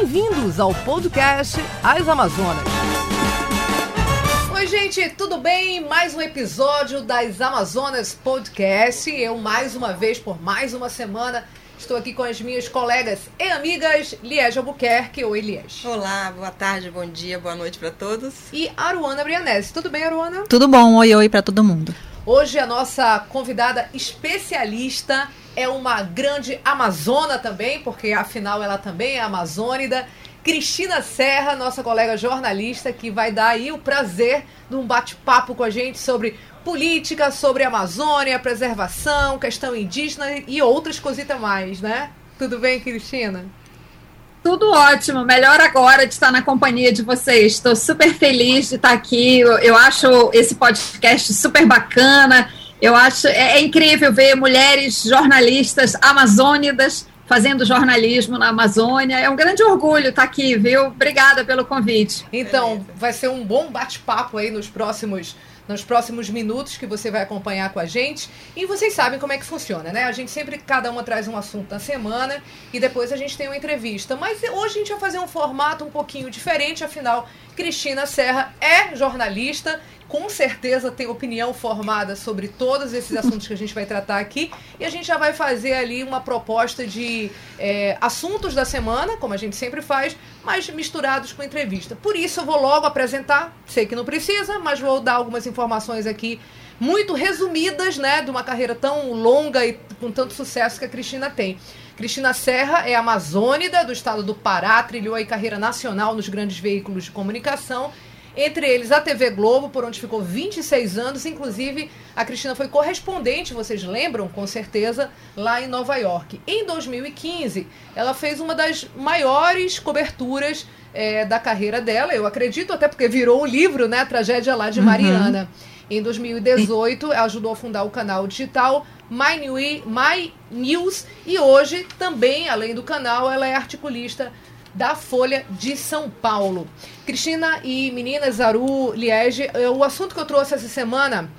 Bem-vindos ao podcast As Amazonas. Oi, gente, tudo bem? Mais um episódio das Amazonas Podcast. Eu, mais uma vez, por mais uma semana, estou aqui com as minhas colegas e amigas Liege Albuquerque. Oi, Liege. Olá, boa tarde, bom dia, boa noite para todos. E Aruana Brianese. Tudo bem, Aruana? Tudo bom, oi, oi para todo mundo. Hoje a nossa convidada especialista é uma grande amazona também, porque afinal ela também é amazônida. Cristina Serra, nossa colega jornalista, que vai dar aí o prazer de um bate-papo com a gente sobre política, sobre Amazônia, preservação, questão indígena e outras cositas mais, né? Tudo bem, Cristina? Tudo ótimo, melhor agora de estar na companhia de vocês. Estou super feliz de estar aqui. Eu, eu acho esse podcast super bacana. Eu acho é, é, incrível ver mulheres jornalistas amazônidas fazendo jornalismo na Amazônia. É um grande orgulho estar aqui, viu? Obrigada pelo convite. Então, vai ser um bom bate-papo aí nos próximos nos próximos minutos que você vai acompanhar com a gente. E vocês sabem como é que funciona, né? A gente sempre, cada uma traz um assunto na semana e depois a gente tem uma entrevista. Mas hoje a gente vai fazer um formato um pouquinho diferente, afinal, Cristina Serra é jornalista com certeza tem opinião formada sobre todos esses assuntos que a gente vai tratar aqui. E a gente já vai fazer ali uma proposta de é, assuntos da semana, como a gente sempre faz, mas misturados com entrevista. Por isso eu vou logo apresentar, sei que não precisa, mas vou dar algumas informações aqui muito resumidas, né, de uma carreira tão longa e com tanto sucesso que a Cristina tem. Cristina Serra é amazônida do estado do Pará, trilhou a carreira nacional nos grandes veículos de comunicação entre eles a TV Globo, por onde ficou 26 anos. Inclusive, a Cristina foi correspondente, vocês lembram, com certeza, lá em Nova York. Em 2015, ela fez uma das maiores coberturas é, da carreira dela, eu acredito, até porque virou um livro, né? A Tragédia lá de uhum. Mariana. Uhum. Em 2018, ela ajudou a fundar o canal digital My, New, My News e hoje também, além do canal, ela é articulista da Folha de São Paulo. Cristina e meninas, Aru, Liege, é, o assunto que eu trouxe essa semana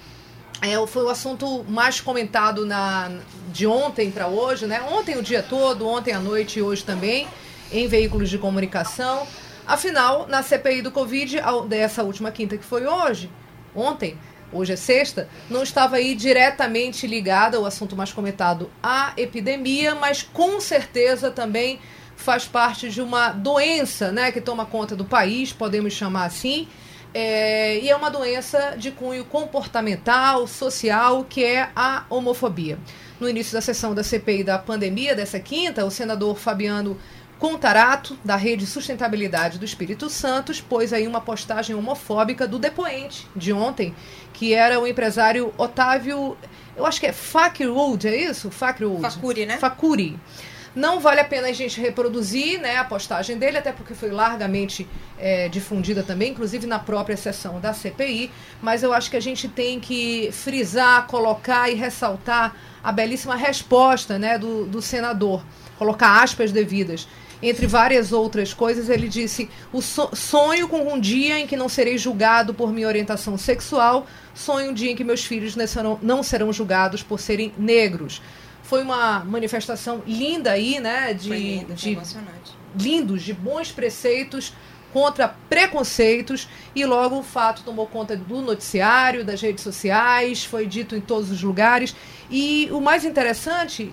é, foi o assunto mais comentado na, de ontem para hoje, né? Ontem o dia todo, ontem à noite e hoje também, em veículos de comunicação. Afinal, na CPI do Covid, dessa última quinta que foi hoje, ontem, hoje é sexta, não estava aí diretamente ligada o assunto mais comentado à epidemia, mas com certeza também faz parte de uma doença né, que toma conta do país, podemos chamar assim. É, e é uma doença de cunho comportamental, social, que é a homofobia. No início da sessão da CPI da pandemia, dessa quinta, o senador Fabiano Contarato, da Rede Sustentabilidade do Espírito Santo, pôs aí uma postagem homofóbica do depoente de ontem, que era o empresário Otávio, eu acho que é Fakirwood, é isso? Fakirwood. Fakuri, né? Fakuri. Não vale a pena a gente reproduzir né, a postagem dele, até porque foi largamente é, difundida também, inclusive na própria sessão da CPI. Mas eu acho que a gente tem que frisar, colocar e ressaltar a belíssima resposta né, do, do senador, colocar aspas devidas. Entre várias outras coisas, ele disse: o sonho com um dia em que não serei julgado por minha orientação sexual, sonho um dia em que meus filhos não serão, não serão julgados por serem negros. Foi uma manifestação linda aí, né? De, lindo, de emocionante. lindos, de bons preceitos contra preconceitos e logo o fato tomou conta do noticiário, das redes sociais, foi dito em todos os lugares. E o mais interessante,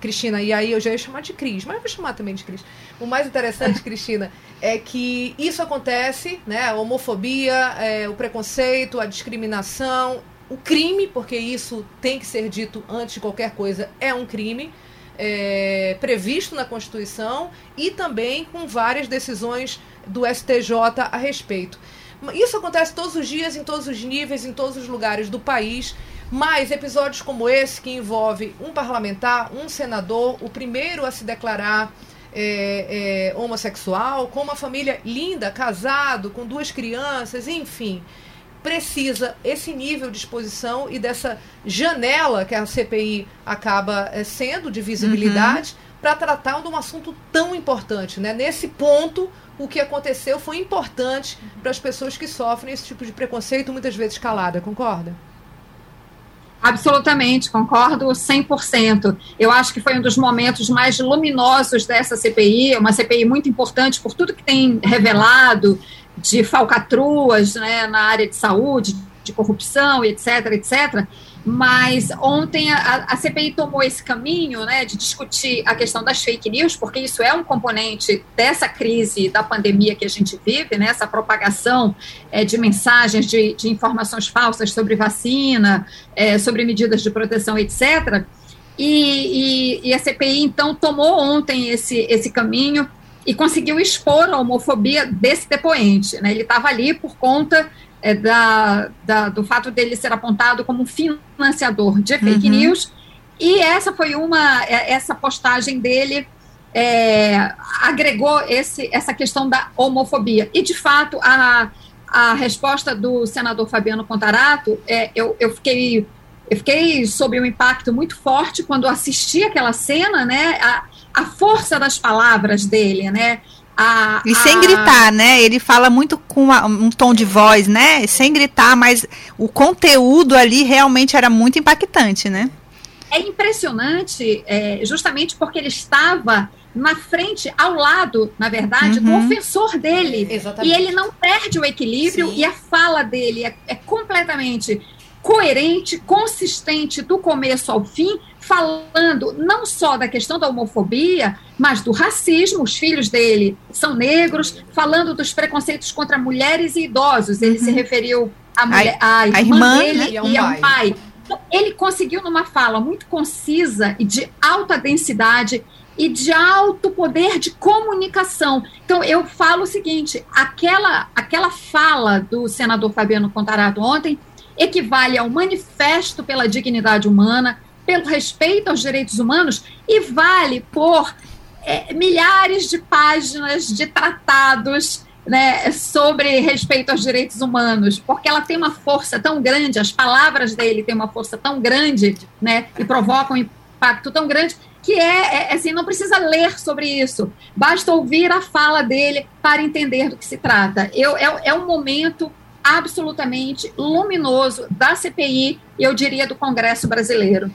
Cristina, e aí eu já ia chamar de Cris, mas vou chamar também de Cris. O mais interessante, Cristina, é que isso acontece, né? A homofobia, é, o preconceito, a discriminação, o crime, porque isso tem que ser dito antes de qualquer coisa, é um crime. É, previsto na Constituição e também com várias decisões do STJ a respeito. Isso acontece todos os dias, em todos os níveis, em todos os lugares do país. Mas episódios como esse, que envolve um parlamentar, um senador, o primeiro a se declarar é, é, homossexual, com uma família linda, casado, com duas crianças, enfim precisa esse nível de exposição e dessa janela que a CPI acaba é, sendo de visibilidade uhum. para tratar de um assunto tão importante. Né? Nesse ponto, o que aconteceu foi importante para as pessoas que sofrem esse tipo de preconceito, muitas vezes calada, concorda? Absolutamente, concordo 100%. Eu acho que foi um dos momentos mais luminosos dessa CPI, uma CPI muito importante por tudo que tem revelado de falcatruas né, na área de saúde, de corrupção, etc, etc. Mas ontem a, a, CPI tomou esse caminho né, de discutir a questão das fake news, porque isso é um componente dessa crise da pandemia que a gente vive, né, essa propagação é, de mensagens, de, de, informações falsas sobre vacina, é, sobre medidas de proteção, etc. E, e, e, a CPI, então, tomou ontem esse, esse caminho e conseguiu expor a homofobia desse depoente. Né? Ele estava ali por conta é, da, da, do fato dele ser apontado como financiador de fake uhum. news. E essa foi uma, é, essa postagem dele é, agregou esse, essa questão da homofobia. E, de fato, a, a resposta do senador Fabiano Contarato, é, eu, eu fiquei eu fiquei sob um impacto muito forte quando assisti aquela cena, né? A, a força das palavras dele, né? A, e sem a... gritar, né? Ele fala muito com uma, um tom de voz, né? Sem gritar, mas o conteúdo ali realmente era muito impactante, né? É impressionante, é, justamente porque ele estava na frente, ao lado, na verdade, uhum. do ofensor dele. Exatamente. E ele não perde o equilíbrio Sim. e a fala dele é, é completamente coerente, consistente do começo ao fim, falando não só da questão da homofobia, mas do racismo. Os filhos dele são negros, falando dos preconceitos contra mulheres e idosos. Ele uhum. se referiu à mulher, à irmã, irmã dele né? e ao pai. pai. Então, ele conseguiu, numa fala muito concisa e de alta densidade, e de alto poder de comunicação. Então, eu falo o seguinte: aquela, aquela fala do senador Fabiano Contarato ontem equivale ao manifesto pela dignidade humana, pelo respeito aos direitos humanos e vale por é, milhares de páginas de tratados né, sobre respeito aos direitos humanos, porque ela tem uma força tão grande, as palavras dele têm uma força tão grande, né, e provocam um impacto tão grande que é, é, assim, não precisa ler sobre isso, basta ouvir a fala dele para entender do que se trata. Eu, é, é um momento absolutamente luminoso da CPI e eu diria do Congresso brasileiro.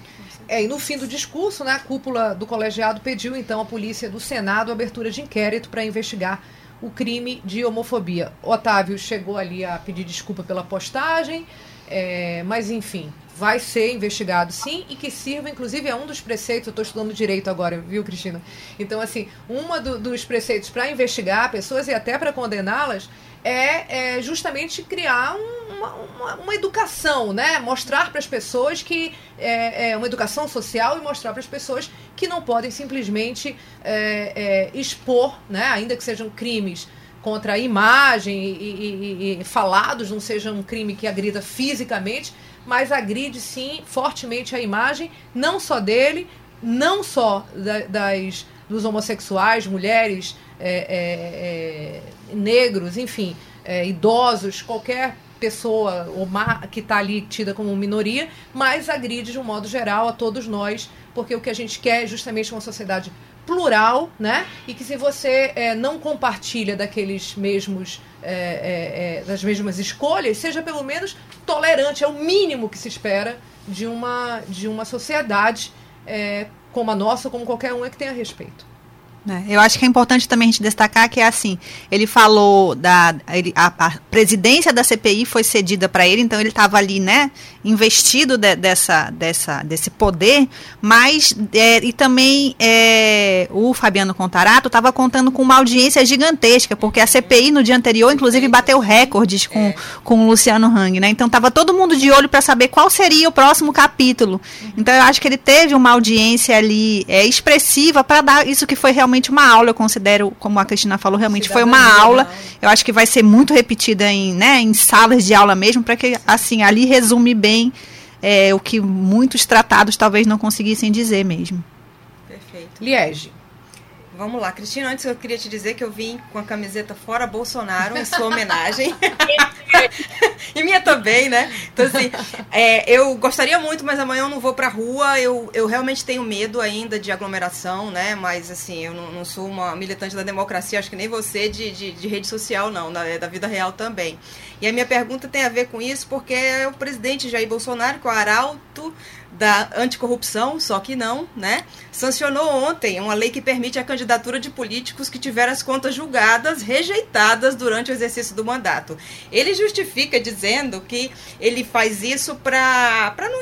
É, e no fim do discurso, né, a cúpula do colegiado pediu então à polícia do Senado abertura de inquérito para investigar o crime de homofobia. Otávio chegou ali a pedir desculpa pela postagem, é, mas enfim, vai ser investigado sim e que sirva, inclusive, é um dos preceitos. Eu estou estudando direito agora, viu, Cristina? Então, assim, um do, dos preceitos para investigar pessoas e até para condená-las é, é justamente criar uma, uma, uma, educação, né? Mostrar para as pessoas que é, é, uma educação social e mostrar para as pessoas que não podem simplesmente é, é, expor, né? Ainda que sejam crimes contra a imagem e, e, e, falados, não seja um crime que agrida fisicamente, mas agride sim fortemente a imagem, não só dele, não só da, das dos homossexuais, mulheres é, é, é, negros, enfim, é, idosos, qualquer pessoa que está ali tida como minoria, mas agride de um modo geral a todos nós, porque o que a gente quer é justamente uma sociedade plural, né? E que se você é, não compartilha daqueles mesmos é, é, das mesmas escolhas, seja pelo menos tolerante, é o mínimo que se espera de uma de uma sociedade como a nossa, como qualquer um é que tenha respeito. É, eu acho que é importante também a gente destacar que é assim, ele falou da ele, a, a, presidência da CPI foi cedida para ele, então ele estava ali, né, investido de, dessa, dessa, desse poder, mas é, e também é, o Fabiano Contarato estava contando com uma audiência gigantesca, porque a CPI no dia anterior, inclusive, bateu recordes com, é. com o Luciano Hang, né? Então estava todo mundo de olho para saber qual seria o próximo capítulo. Então eu acho que ele teve uma audiência ali é, expressiva para dar isso que foi realmente uma aula, eu considero, como a Cristina falou, realmente foi uma aula. Eu acho que vai ser muito repetida em, né, em salas de aula mesmo, para que assim ali resume bem bem é, o que muitos tratados talvez não conseguissem dizer mesmo. Perfeito. Liege. Vamos lá, Cristina, antes eu queria te dizer que eu vim com a camiseta fora Bolsonaro em sua homenagem. e minha também, né? Então, assim, é, eu gostaria muito, mas amanhã eu não vou pra rua. Eu, eu realmente tenho medo ainda de aglomeração, né? Mas, assim, eu não, não sou uma militante da democracia, acho que nem você de, de, de rede social, não, da, da vida real também. E a minha pergunta tem a ver com isso, porque é o presidente Jair Bolsonaro, com o arauto da anticorrupção, só que não, né? Sancionou ontem uma lei que permite a candidatura de políticos que tiveram as contas julgadas, rejeitadas durante o exercício do mandato. Ele justifica dizendo que ele faz isso para não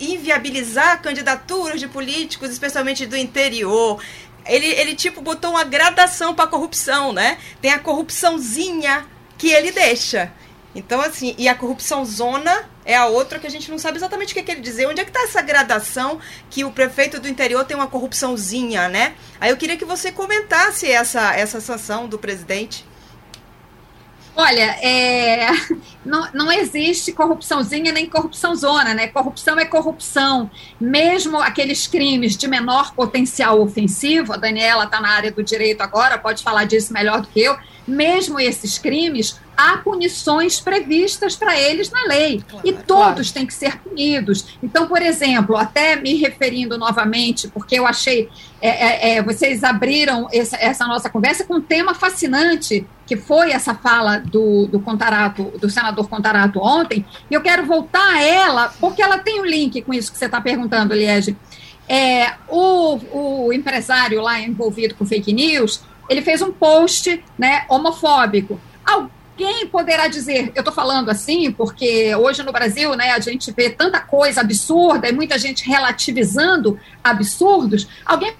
inviabilizar candidaturas de políticos, especialmente do interior. Ele, ele tipo botou uma gradação para a corrupção, né? Tem a corrupçãozinha que ele deixa. Então, assim, e a corrupção zona é a outra que a gente não sabe exatamente o que, é que ele dizer. Onde é que está essa gradação que o prefeito do interior tem uma corrupçãozinha, né? Aí eu queria que você comentasse essa, essa sanção do presidente. Olha, é, não, não existe corrupçãozinha nem corrupção zona, né? Corrupção é corrupção. Mesmo aqueles crimes de menor potencial ofensivo, a Daniela está na área do direito agora, pode falar disso melhor do que eu. Mesmo esses crimes, há punições previstas para eles na lei. Claro, e todos claro. têm que ser punidos. Então, por exemplo, até me referindo novamente, porque eu achei. É, é, é, vocês abriram essa, essa, nossa conversa com um tema fascinante, que foi essa fala do, do Contarato, do senador Contarato ontem, e eu quero voltar a ela, porque ela tem um link com isso que você está perguntando, Liege. É, o, o empresário lá envolvido com fake news, ele fez um post né, homofóbico. Alguém poderá dizer, eu estou falando assim porque hoje no Brasil né, a gente vê tanta coisa absurda e muita gente relativizando absurdos. Alguém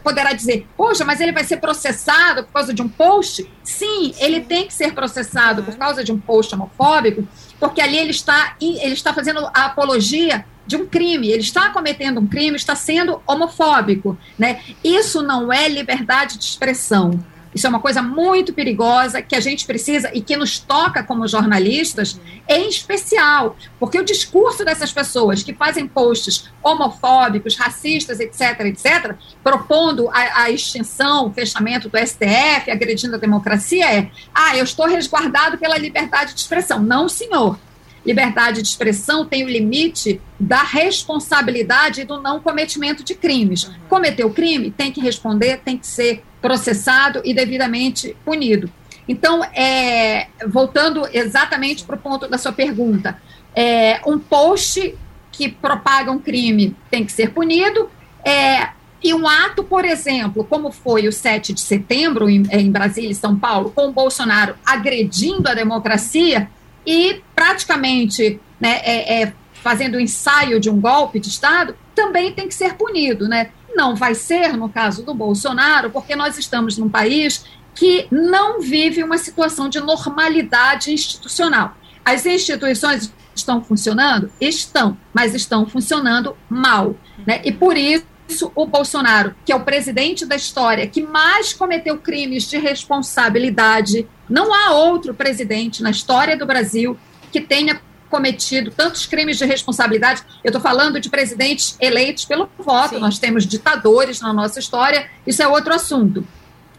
poderá dizer, poxa, mas ele vai ser processado por causa de um post? Sim, ele tem que ser processado por causa de um post homofóbico, porque ali ele está, ele está fazendo a apologia de um crime, ele está cometendo um crime, está sendo homofóbico, né? Isso não é liberdade de expressão. Isso é uma coisa muito perigosa que a gente precisa e que nos toca como jornalistas, em especial, porque o discurso dessas pessoas que fazem posts homofóbicos, racistas, etc., etc., propondo a, a extinção, o fechamento do STF, agredindo a democracia, é: ah, eu estou resguardado pela liberdade de expressão. Não, senhor liberdade de expressão tem o limite da responsabilidade e do não cometimento de crimes. Cometeu crime, tem que responder, tem que ser processado e devidamente punido. Então, é, voltando exatamente para o ponto da sua pergunta, é, um post que propaga um crime tem que ser punido, é, e um ato, por exemplo, como foi o 7 de setembro em, em Brasília e São Paulo, com o Bolsonaro agredindo a democracia, e praticamente né, é, é, fazendo o ensaio de um golpe de Estado, também tem que ser punido. Né? Não vai ser no caso do Bolsonaro, porque nós estamos num país que não vive uma situação de normalidade institucional. As instituições estão funcionando? Estão, mas estão funcionando mal. Né? E por isso, o Bolsonaro, que é o presidente da história que mais cometeu crimes de responsabilidade não há outro presidente na história do Brasil que tenha cometido tantos crimes de responsabilidade. Eu estou falando de presidentes eleitos pelo voto, Sim. nós temos ditadores na nossa história, isso é outro assunto.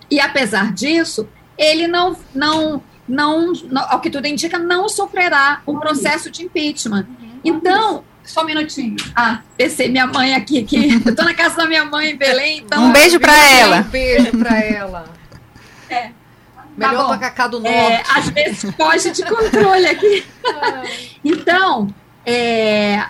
E apesar disso, ele não, não, não, não ao que tudo indica, não sofrerá um processo de impeachment. Então, só um minutinho. Ah, pensei minha mãe aqui, que eu estou na casa da minha mãe em Belém, então. Um beijo para ela. Um beijo para ela. É. Melhor tá Cacá do é, Norte. É, às vezes foge de controle aqui. então, é,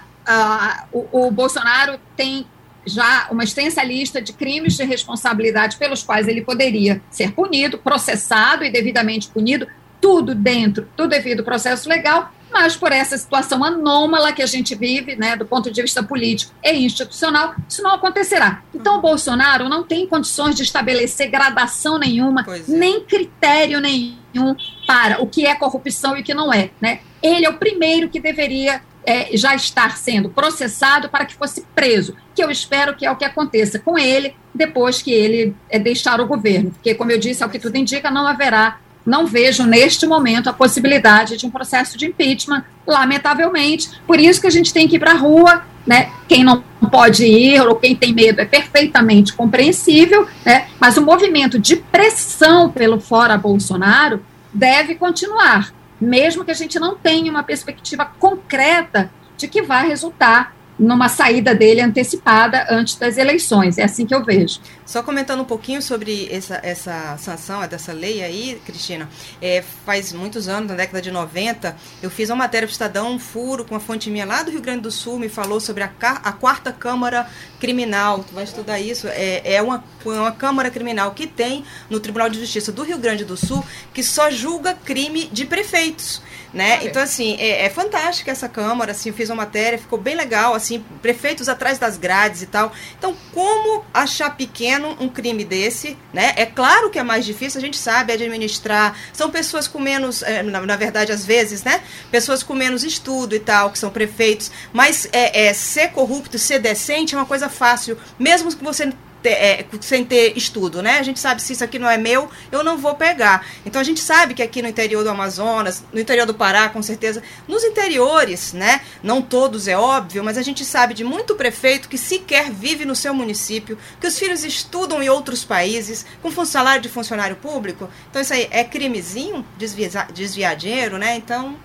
o, o Bolsonaro tem já uma extensa lista de crimes de responsabilidade pelos quais ele poderia ser punido, processado e devidamente punido, tudo dentro do devido processo legal, mas por essa situação anômala que a gente vive, né, do ponto de vista político e institucional, isso não acontecerá. Então, o Bolsonaro não tem condições de estabelecer gradação nenhuma, é. nem critério nenhum para o que é corrupção e o que não é. Né? Ele é o primeiro que deveria é, já estar sendo processado para que fosse preso, que eu espero que é o que aconteça com ele depois que ele é, deixar o governo, porque, como eu disse, ao que tudo indica, não haverá não vejo neste momento a possibilidade de um processo de impeachment, lamentavelmente. Por isso que a gente tem que ir para a rua, né? Quem não pode ir ou quem tem medo é perfeitamente compreensível, né? Mas o movimento de pressão pelo fora Bolsonaro deve continuar. mesmo que a gente não tenha uma perspectiva concreta de que vai resultar numa saída dele antecipada antes das eleições. É assim que eu vejo. Só comentando um pouquinho sobre essa, essa sanção, dessa lei aí, Cristina, é, faz muitos anos, na década de 90, eu fiz uma matéria para o Estadão, um furo com uma fonte minha lá do Rio Grande do Sul, me falou sobre a, a quarta Câmara Criminal, tu vai estudar isso, é, é uma, uma Câmara Criminal que tem no Tribunal de Justiça do Rio Grande do Sul, que só julga crime de prefeitos né? Então, assim, é, é fantástica essa Câmara, assim, fiz uma matéria, ficou bem legal, assim, prefeitos atrás das grades e tal. Então, como achar pequeno um crime desse, né? É claro que é mais difícil, a gente sabe administrar, são pessoas com menos, é, na, na, verdade, às vezes, né? Pessoas com menos estudo e tal, que são prefeitos, mas é, é ser corrupto, ser decente é uma coisa fácil, mesmo que você ter, é, sem ter estudo, né? A gente sabe se isso aqui não é meu, eu não vou pegar. Então a gente sabe que aqui no interior do Amazonas, no interior do Pará, com certeza, nos interiores, né? Não todos é óbvio, mas a gente sabe de muito prefeito que sequer vive no seu município, que os filhos estudam em outros países, com salário de funcionário público. Então isso aí é crimezinho, desviar, desviar dinheiro, né? Então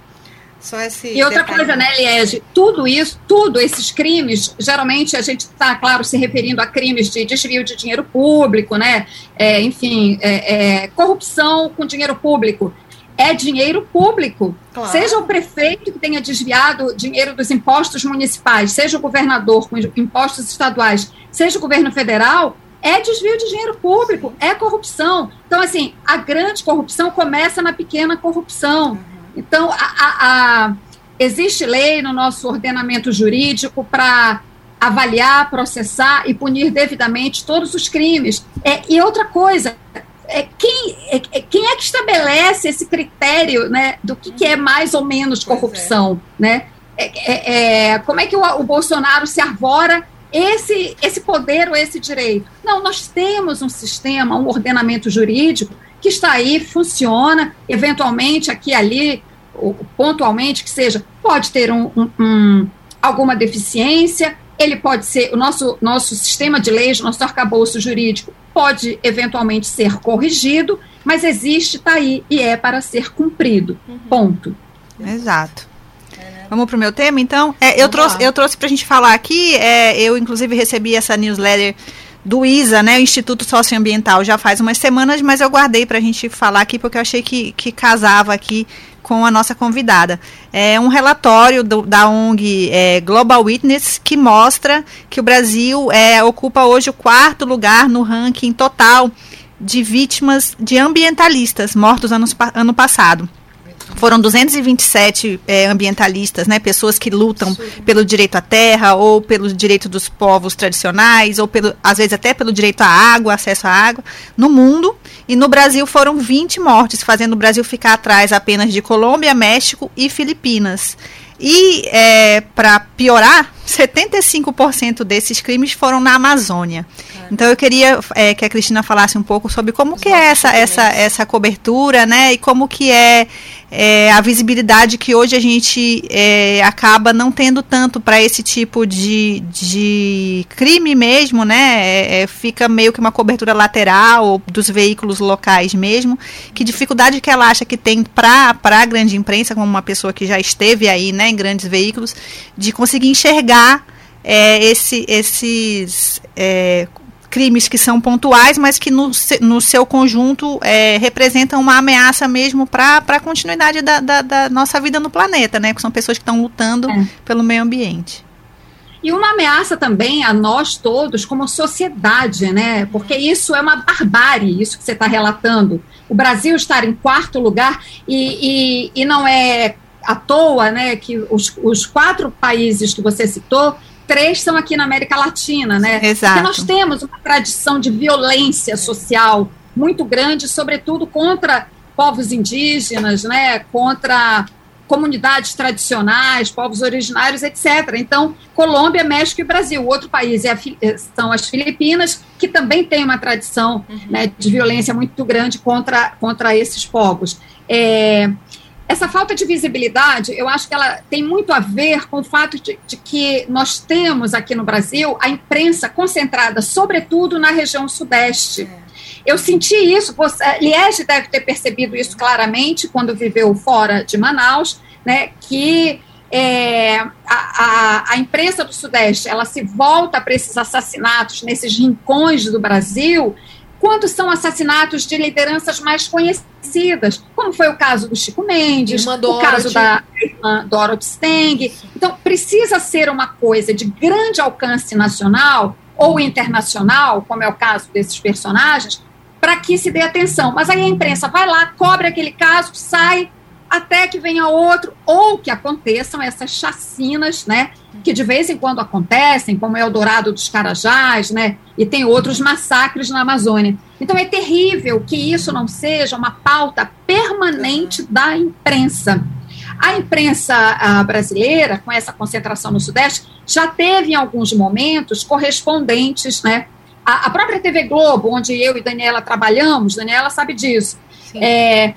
só esse e outra detalhe. coisa, né, Liege? Tudo isso, tudo esses crimes, geralmente a gente está, claro, se referindo a crimes de desvio de dinheiro público, né? É, enfim, é, é, corrupção com dinheiro público. É dinheiro público. Claro. Seja o prefeito que tenha desviado dinheiro dos impostos municipais, seja o governador com impostos estaduais, seja o governo federal, é desvio de dinheiro público, é corrupção. Então, assim, a grande corrupção começa na pequena corrupção. Então, a, a, a, existe lei no nosso ordenamento jurídico para avaliar, processar e punir devidamente todos os crimes. É, e outra coisa, é, quem, é, é quem é que estabelece esse critério né, do que, que é mais ou menos é. corrupção? Né? É, é, como é que o, o Bolsonaro se arvora esse, esse poder ou esse direito? Não, nós temos um sistema, um ordenamento jurídico que está aí, funciona, eventualmente aqui e ali, pontualmente que seja, pode ter um, um, um, alguma deficiência, ele pode ser, o nosso, nosso sistema de leis, nosso arcabouço jurídico pode eventualmente ser corrigido, mas existe, está aí e é para ser cumprido. Uhum. Ponto. Exato. Vamos para o meu tema, então? É, eu, trouxe, eu trouxe para a gente falar aqui, é, eu inclusive recebi essa newsletter do ISA, né, o Instituto Socioambiental, já faz umas semanas, mas eu guardei para a gente falar aqui porque eu achei que, que casava aqui com a nossa convidada. É um relatório do, da ONG é, Global Witness que mostra que o Brasil é, ocupa hoje o quarto lugar no ranking total de vítimas de ambientalistas mortos anos, ano passado. Foram 227 é, ambientalistas, né, pessoas que lutam Sim. pelo direito à terra, ou pelo direito dos povos tradicionais, ou pelo, às vezes até pelo direito à água, acesso à água, no mundo. E no Brasil foram 20 mortes, fazendo o Brasil ficar atrás apenas de Colômbia, México e Filipinas. E, é, para piorar, 75% desses crimes foram na Amazônia. Então eu queria é, que a Cristina falasse um pouco sobre como Os que é essa, essa, essa cobertura, né? E como que é, é a visibilidade que hoje a gente é, acaba não tendo tanto para esse tipo de, de crime mesmo, né? Fica meio que uma cobertura lateral dos veículos locais mesmo. Que dificuldade que ela acha que tem para a grande imprensa, como uma pessoa que já esteve aí, né, em grandes veículos, de conseguir enxergar é, esse, esses é, crimes que são pontuais, mas que no, no seu conjunto é, representam uma ameaça mesmo para a continuidade da, da, da, nossa vida no planeta, né? Que são pessoas que estão lutando é. pelo meio ambiente. E uma ameaça também a nós todos como sociedade, né? Porque isso é uma barbárie, isso que você está relatando. O Brasil estar em quarto lugar e, e, e não é à toa, né, que os, os quatro países que você citou três são aqui na América Latina, né? Exato. Porque nós temos uma tradição de violência social muito grande, sobretudo contra povos indígenas, né? Contra comunidades tradicionais, povos originários, etc. Então, Colômbia, México e Brasil. O outro país é eh, são as Filipinas, que também tem uma tradição uhum. né, de violência muito grande contra, contra esses povos. É, essa falta de visibilidade, eu acho que ela tem muito a ver com o fato de, de, que nós temos aqui no Brasil a imprensa concentrada, sobretudo, na região sudeste. É. Eu senti isso, você, Liege deve ter percebido isso claramente quando viveu fora de Manaus, né, que é, a, a, a, imprensa do Sudeste ela se volta para esses assassinatos nesses rincões do Brasil quando são assassinatos de lideranças mais conhecidas, como foi o caso do Chico Mendes, o caso da irmã Dorothy Steng. Então, precisa ser uma coisa de grande alcance nacional ou internacional, como é o caso desses personagens, para que se dê atenção. Mas aí a imprensa vai lá, cobre aquele caso, sai até que venha outro, ou que aconteçam essas chacinas, né, que de vez em quando acontecem, como é o Dourado dos Carajás, né, e tem outros massacres na Amazônia. Então é terrível que isso não seja uma pauta permanente da imprensa. A imprensa brasileira, com essa concentração no Sudeste, já teve em alguns momentos correspondentes, né, a, a própria TV Globo, onde eu e Daniela trabalhamos, Daniela sabe disso, é,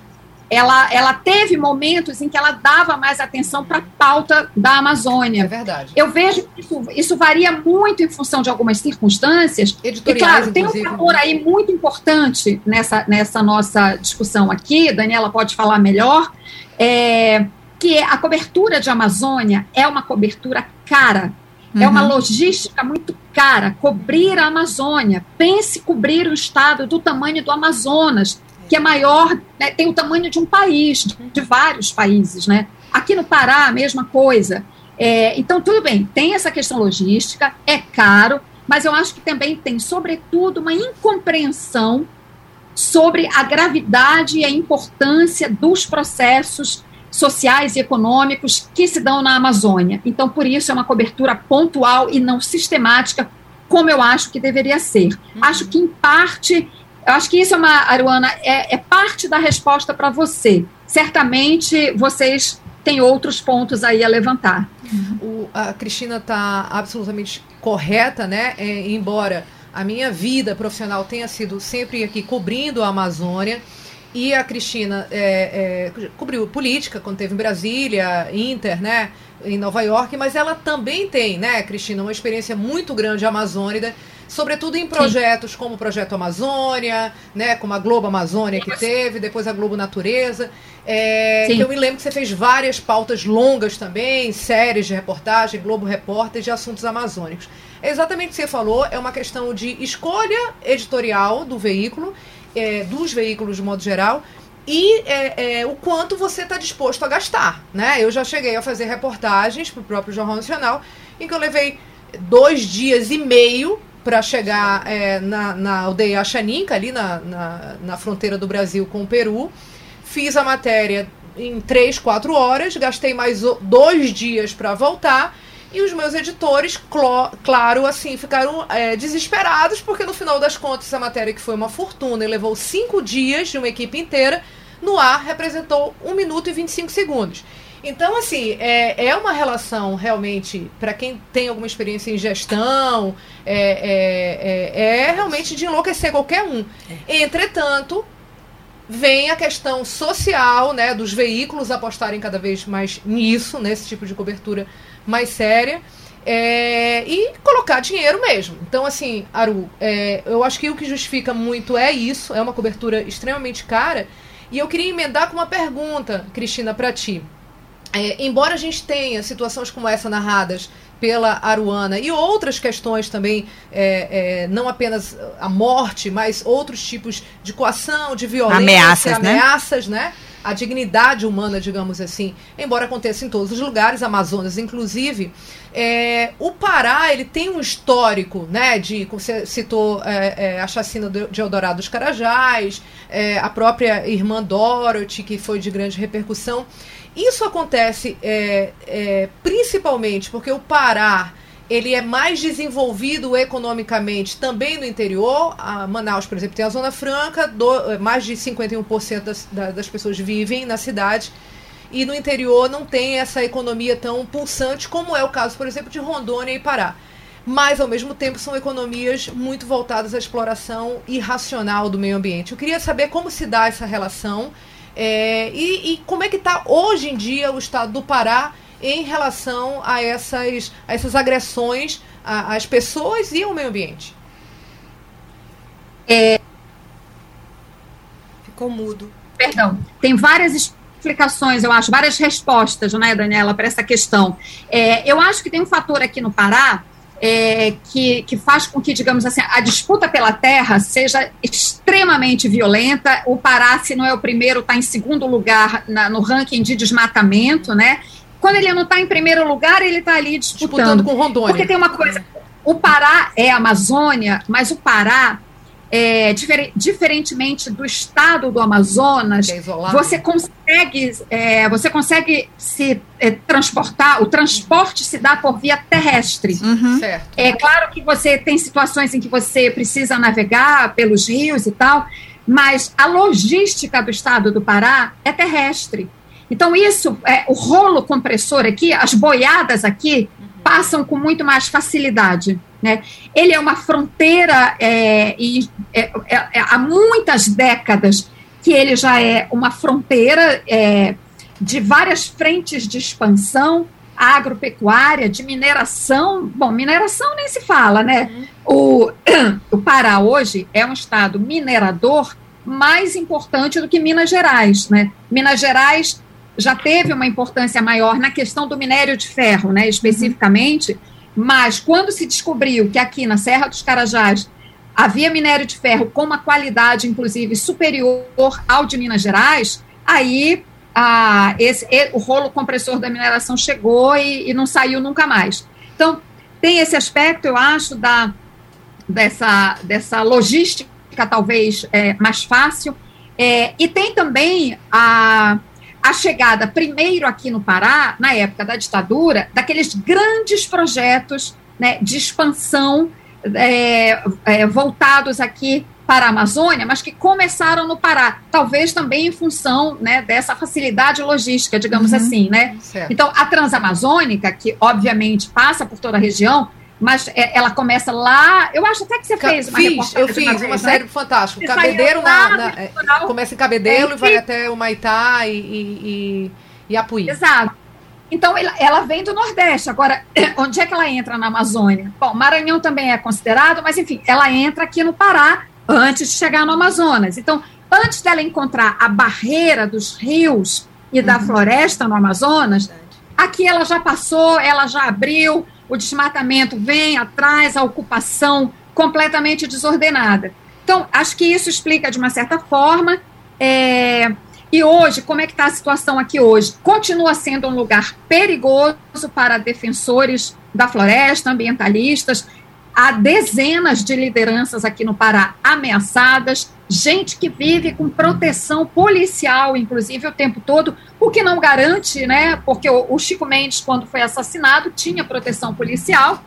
ela, ela teve momentos em que ela dava mais atenção para a pauta da Amazônia. É verdade. Eu vejo que isso, isso varia muito em função de algumas circunstâncias. Editoriais, e, claro, tem um fator aí muito importante nessa, nessa nossa discussão aqui, Daniela pode falar melhor, é, que a cobertura de Amazônia é uma cobertura cara. Uhum. É uma uhum. logística muito cara. Cobrir a Amazônia. Pense cobrir o estado do tamanho do Amazonas que é maior, né, tem o tamanho de um país, de vários países, né? Aqui no Pará, a mesma coisa. É, então, tudo bem, tem essa questão logística, é caro, mas eu acho que também tem, sobretudo, uma incompreensão sobre a gravidade e a importância dos processos sociais e econômicos que se dão na Amazônia. Então, por isso, é uma cobertura pontual e não sistemática, como eu acho que deveria ser. Uhum. Acho que, em parte, eu acho que isso é uma, Aruana, é, é parte da resposta para você. Certamente vocês têm outros pontos aí a levantar. O, a Cristina está absolutamente correta, né? É, embora a minha vida profissional tenha sido sempre aqui cobrindo a Amazônia. E a Cristina é, é, cobriu política quando teve em Brasília, Inter, né, em Nova York, mas ela também tem, né, Cristina, uma experiência muito grande amazônida sobretudo em projetos Sim. como o Projeto Amazônia, né, como a Globo Amazônia que teve, depois a Globo Natureza. É, eu me lembro que você fez várias pautas longas também, séries de reportagem, Globo Repórter de assuntos amazônicos. É exatamente o que você falou, é uma questão de escolha editorial do veículo, é, dos veículos de modo geral, e é, é, o quanto você está disposto a gastar. Né? Eu já cheguei a fazer reportagens para o próprio Jornal Nacional, em que eu levei dois dias e meio para chegar é, na, na aldeia Achaninca, ali na, na, na, fronteira do Brasil com o Peru. Fiz a matéria em três, quatro horas, gastei mais dois dias para voltar. E os meus editores, claro, assim, ficaram é, desesperados, porque no final das contas, essa matéria que foi uma fortuna e levou cinco dias de uma equipe inteira, no ar representou um minuto e 25 segundos. Então, assim, é, é uma relação realmente, para quem tem alguma experiência em gestão, é, é, é, é realmente de enlouquecer qualquer um. É. Entretanto, vem a questão social, né, dos veículos apostarem cada vez mais nisso, nesse tipo de cobertura mais séria. É, e colocar dinheiro mesmo. Então, assim, Aru, é, eu acho que o que justifica muito é isso, é uma cobertura extremamente cara. E eu queria emendar com uma pergunta, Cristina, para ti. É, embora a gente tenha situações como essa narradas pela Aruana e outras questões também, é, é, não apenas a morte, mas outros tipos de coação, de violência, ameaças, ameaças né? né? A dignidade humana, digamos assim, embora aconteça em todos os lugares, Amazonas inclusive, é, o Pará ele tem um histórico, né? De você citou é, é, a chacina de Eldorado dos Carajás, é, a própria irmã Dorothy que foi de grande repercussão. Isso acontece é, é, principalmente porque o Pará ele é mais desenvolvido economicamente também no interior. A Manaus, por exemplo, tem a Zona Franca, do, mais de 51% das, das pessoas vivem na cidade. E no interior não tem essa economia tão pulsante como é o caso, por exemplo, de Rondônia e Pará. Mas, ao mesmo tempo, são economias muito voltadas à exploração irracional do meio ambiente. Eu queria saber como se dá essa relação É, e, e, como é que está hoje em dia o estado do Pará em relação a essas, a essas agressões às pessoas e ao meio ambiente? É... Ficou mudo. Perdão. Tem várias explicações, eu acho, várias respostas, né, Daniela, para essa questão. É, eu acho que tem um fator aqui no Pará é, que, que faz com que, digamos assim, a disputa pela terra seja extremamente violenta. O Pará, se não é o primeiro, está em segundo lugar na, no ranking de desmatamento, né? Quando ele não está em primeiro lugar, ele está ali disputando. disputando com Rondônia. Porque tem uma coisa, o Pará é Amazônia, mas o Pará é, difer diferentemente do estado do Amazonas, é você consegue, é, você consegue se é, transportar, o transporte se dá por via terrestre. Uhum. É claro que você tem situações em que você precisa navegar pelos rios e tal, mas a logística do estado do Pará é terrestre. Então, isso, é, o rolo compressor aqui, as boiadas aqui, passam com muito mais facilidade. Né? Ele é uma fronteira é, e é, é, é, há muitas décadas que ele já é uma fronteira é, de várias frentes de expansão agropecuária, de mineração. Bom, mineração nem se fala, né? Uhum. O, o Pará hoje é um estado minerador mais importante do que Minas Gerais, né? Minas Gerais já teve uma importância maior na questão do minério de ferro, né, especificamente, mas quando se descobriu que aqui na Serra dos Carajás havia minério de ferro com uma qualidade, inclusive, superior ao de Minas Gerais, aí a, esse, o rolo compressor da mineração chegou e, e não saiu nunca mais. Então, tem esse aspecto, eu acho, da, dessa, dessa logística talvez é, mais fácil, é, e tem também a a chegada, primeiro aqui no Pará, na época da ditadura, daqueles grandes projetos né, de expansão é, é, voltados aqui para a Amazônia, mas que começaram no Pará, talvez também em função né, dessa facilidade logística, digamos uhum, assim, né? Certo. Então, a Transamazônica, que obviamente passa por toda a região, mas é, ela começa lá. Eu acho até que você fez uma Fiz, eu fiz uma, uma série né? fantástica. Cabedeiro na, na é, começa em Cabedeiro é, e vai até o Maitá e, e, e, e Apuí. Exato. Então ela, ela, vem do Nordeste. Agora, onde é que ela entra na Amazônia? Bom, Maranhão também é considerado, mas enfim, ela entra aqui no Pará antes de chegar no Amazonas. Então, antes dela encontrar a barreira dos rios e da uhum. floresta no Amazonas, aqui ela já passou, ela já abriu o desmatamento vem atrás, a ocupação completamente desordenada. Então, acho que isso explica de uma certa forma. É, e hoje, como é que está a situação aqui hoje? Continua sendo um lugar perigoso para defensores da floresta, ambientalistas. Há dezenas de lideranças aqui no Pará ameaçadas, gente que vive com proteção policial, inclusive, o tempo todo, o que não garante, né? Porque o, Chico Mendes, quando foi assassinado, tinha proteção policial,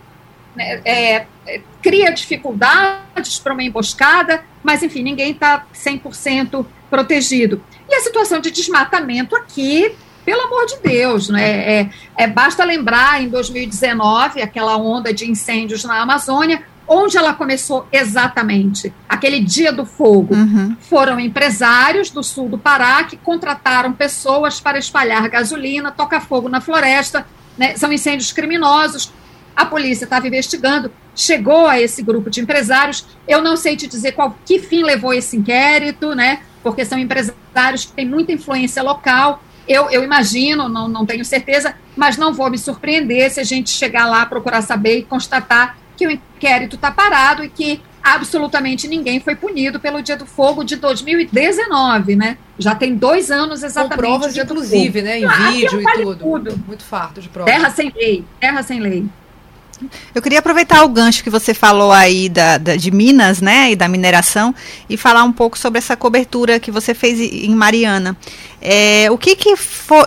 né, é, é, cria dificuldades para uma emboscada, mas, enfim, ninguém está 100% protegido. E a situação de desmatamento aqui pelo amor de Deus, né? É, é, basta lembrar em 2019 aquela onda de incêndios na Amazônia, onde ela começou exatamente? Aquele dia do fogo. Uhum. Foram empresários do sul do Pará que contrataram pessoas para espalhar gasolina, tocar fogo na floresta. Né? São incêndios criminosos. A polícia estava investigando, chegou a esse grupo de empresários. Eu não sei te dizer qual que fim levou esse inquérito, né? Porque são empresários que têm muita influência local eu, eu imagino, não, não tenho certeza, mas não vou me surpreender se a gente chegar lá, procurar saber e constatar que o inquérito está parado e que absolutamente ninguém foi punido pelo Dia do Fogo de 2019, né? Já tem dois anos exatamente. Com provas, inclusive, né? Em ah, vídeo e tudo. tudo. Muito farto de provas. Terra sem lei, terra sem lei. Eu queria aproveitar o gancho que você falou aí da, da, de Minas, né, e da mineração, e falar um pouco sobre essa cobertura que você fez em Mariana. É, o que que,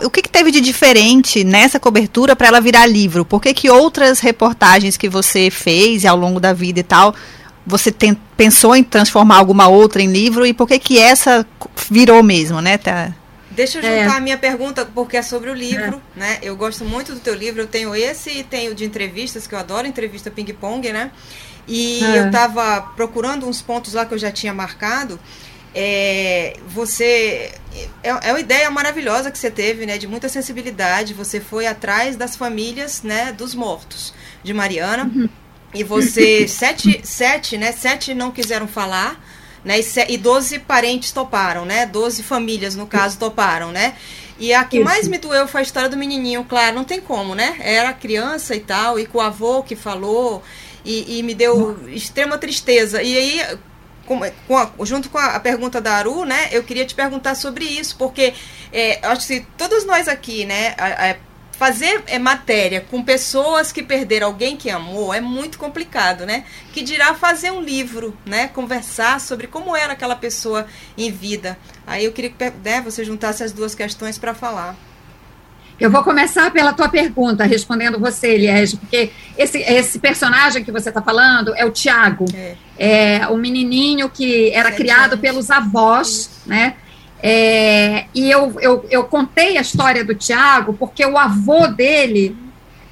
o que que teve de diferente nessa cobertura para ela virar livro? Por que, que outras reportagens que você fez ao longo da vida e tal, você tem, pensou em transformar alguma outra em livro e por que que essa virou mesmo, né? Tá, Deixa eu juntar é. a minha pergunta, porque é sobre o livro, é. né? Eu gosto muito do teu livro, eu tenho esse e tenho de entrevistas, que eu adoro entrevista ping-pong, né? E é. eu estava procurando uns pontos lá que eu já tinha marcado. é, você é, é uma ideia maravilhosa que você teve, né? De muita sensibilidade. Você foi atrás das famílias, né? Dos mortos de Mariana. Uhum. E você sete, sete, né? Sete não quiseram falar, né? E, doze parentes toparam, né? Doze famílias no caso toparam, né? E a que Isso. mais me doeu foi a história do menininho, claro, não tem como, né? Era criança e tal, e com o avô que falou, e, e me deu extrema tristeza. E aí, com, com a, junto com a, a, pergunta da Aru, né, eu queria te perguntar sobre isso, porque é, acho que todos nós aqui, né, a, a, fazer é, matéria com pessoas que perderam alguém que amou é muito complicado, né? Que dirá fazer um livro, né? Conversar sobre como era aquela pessoa em vida. Aí eu queria que né, você juntasse as duas questões para falar. Eu vou começar pela tua pergunta, respondendo você, Eliege, porque esse, esse personagem que você está falando é o Tiago. É. é o menininho que era Sete criado anos. pelos avós, né? É, e eu, eu, eu contei a história do Tiago porque o avô dele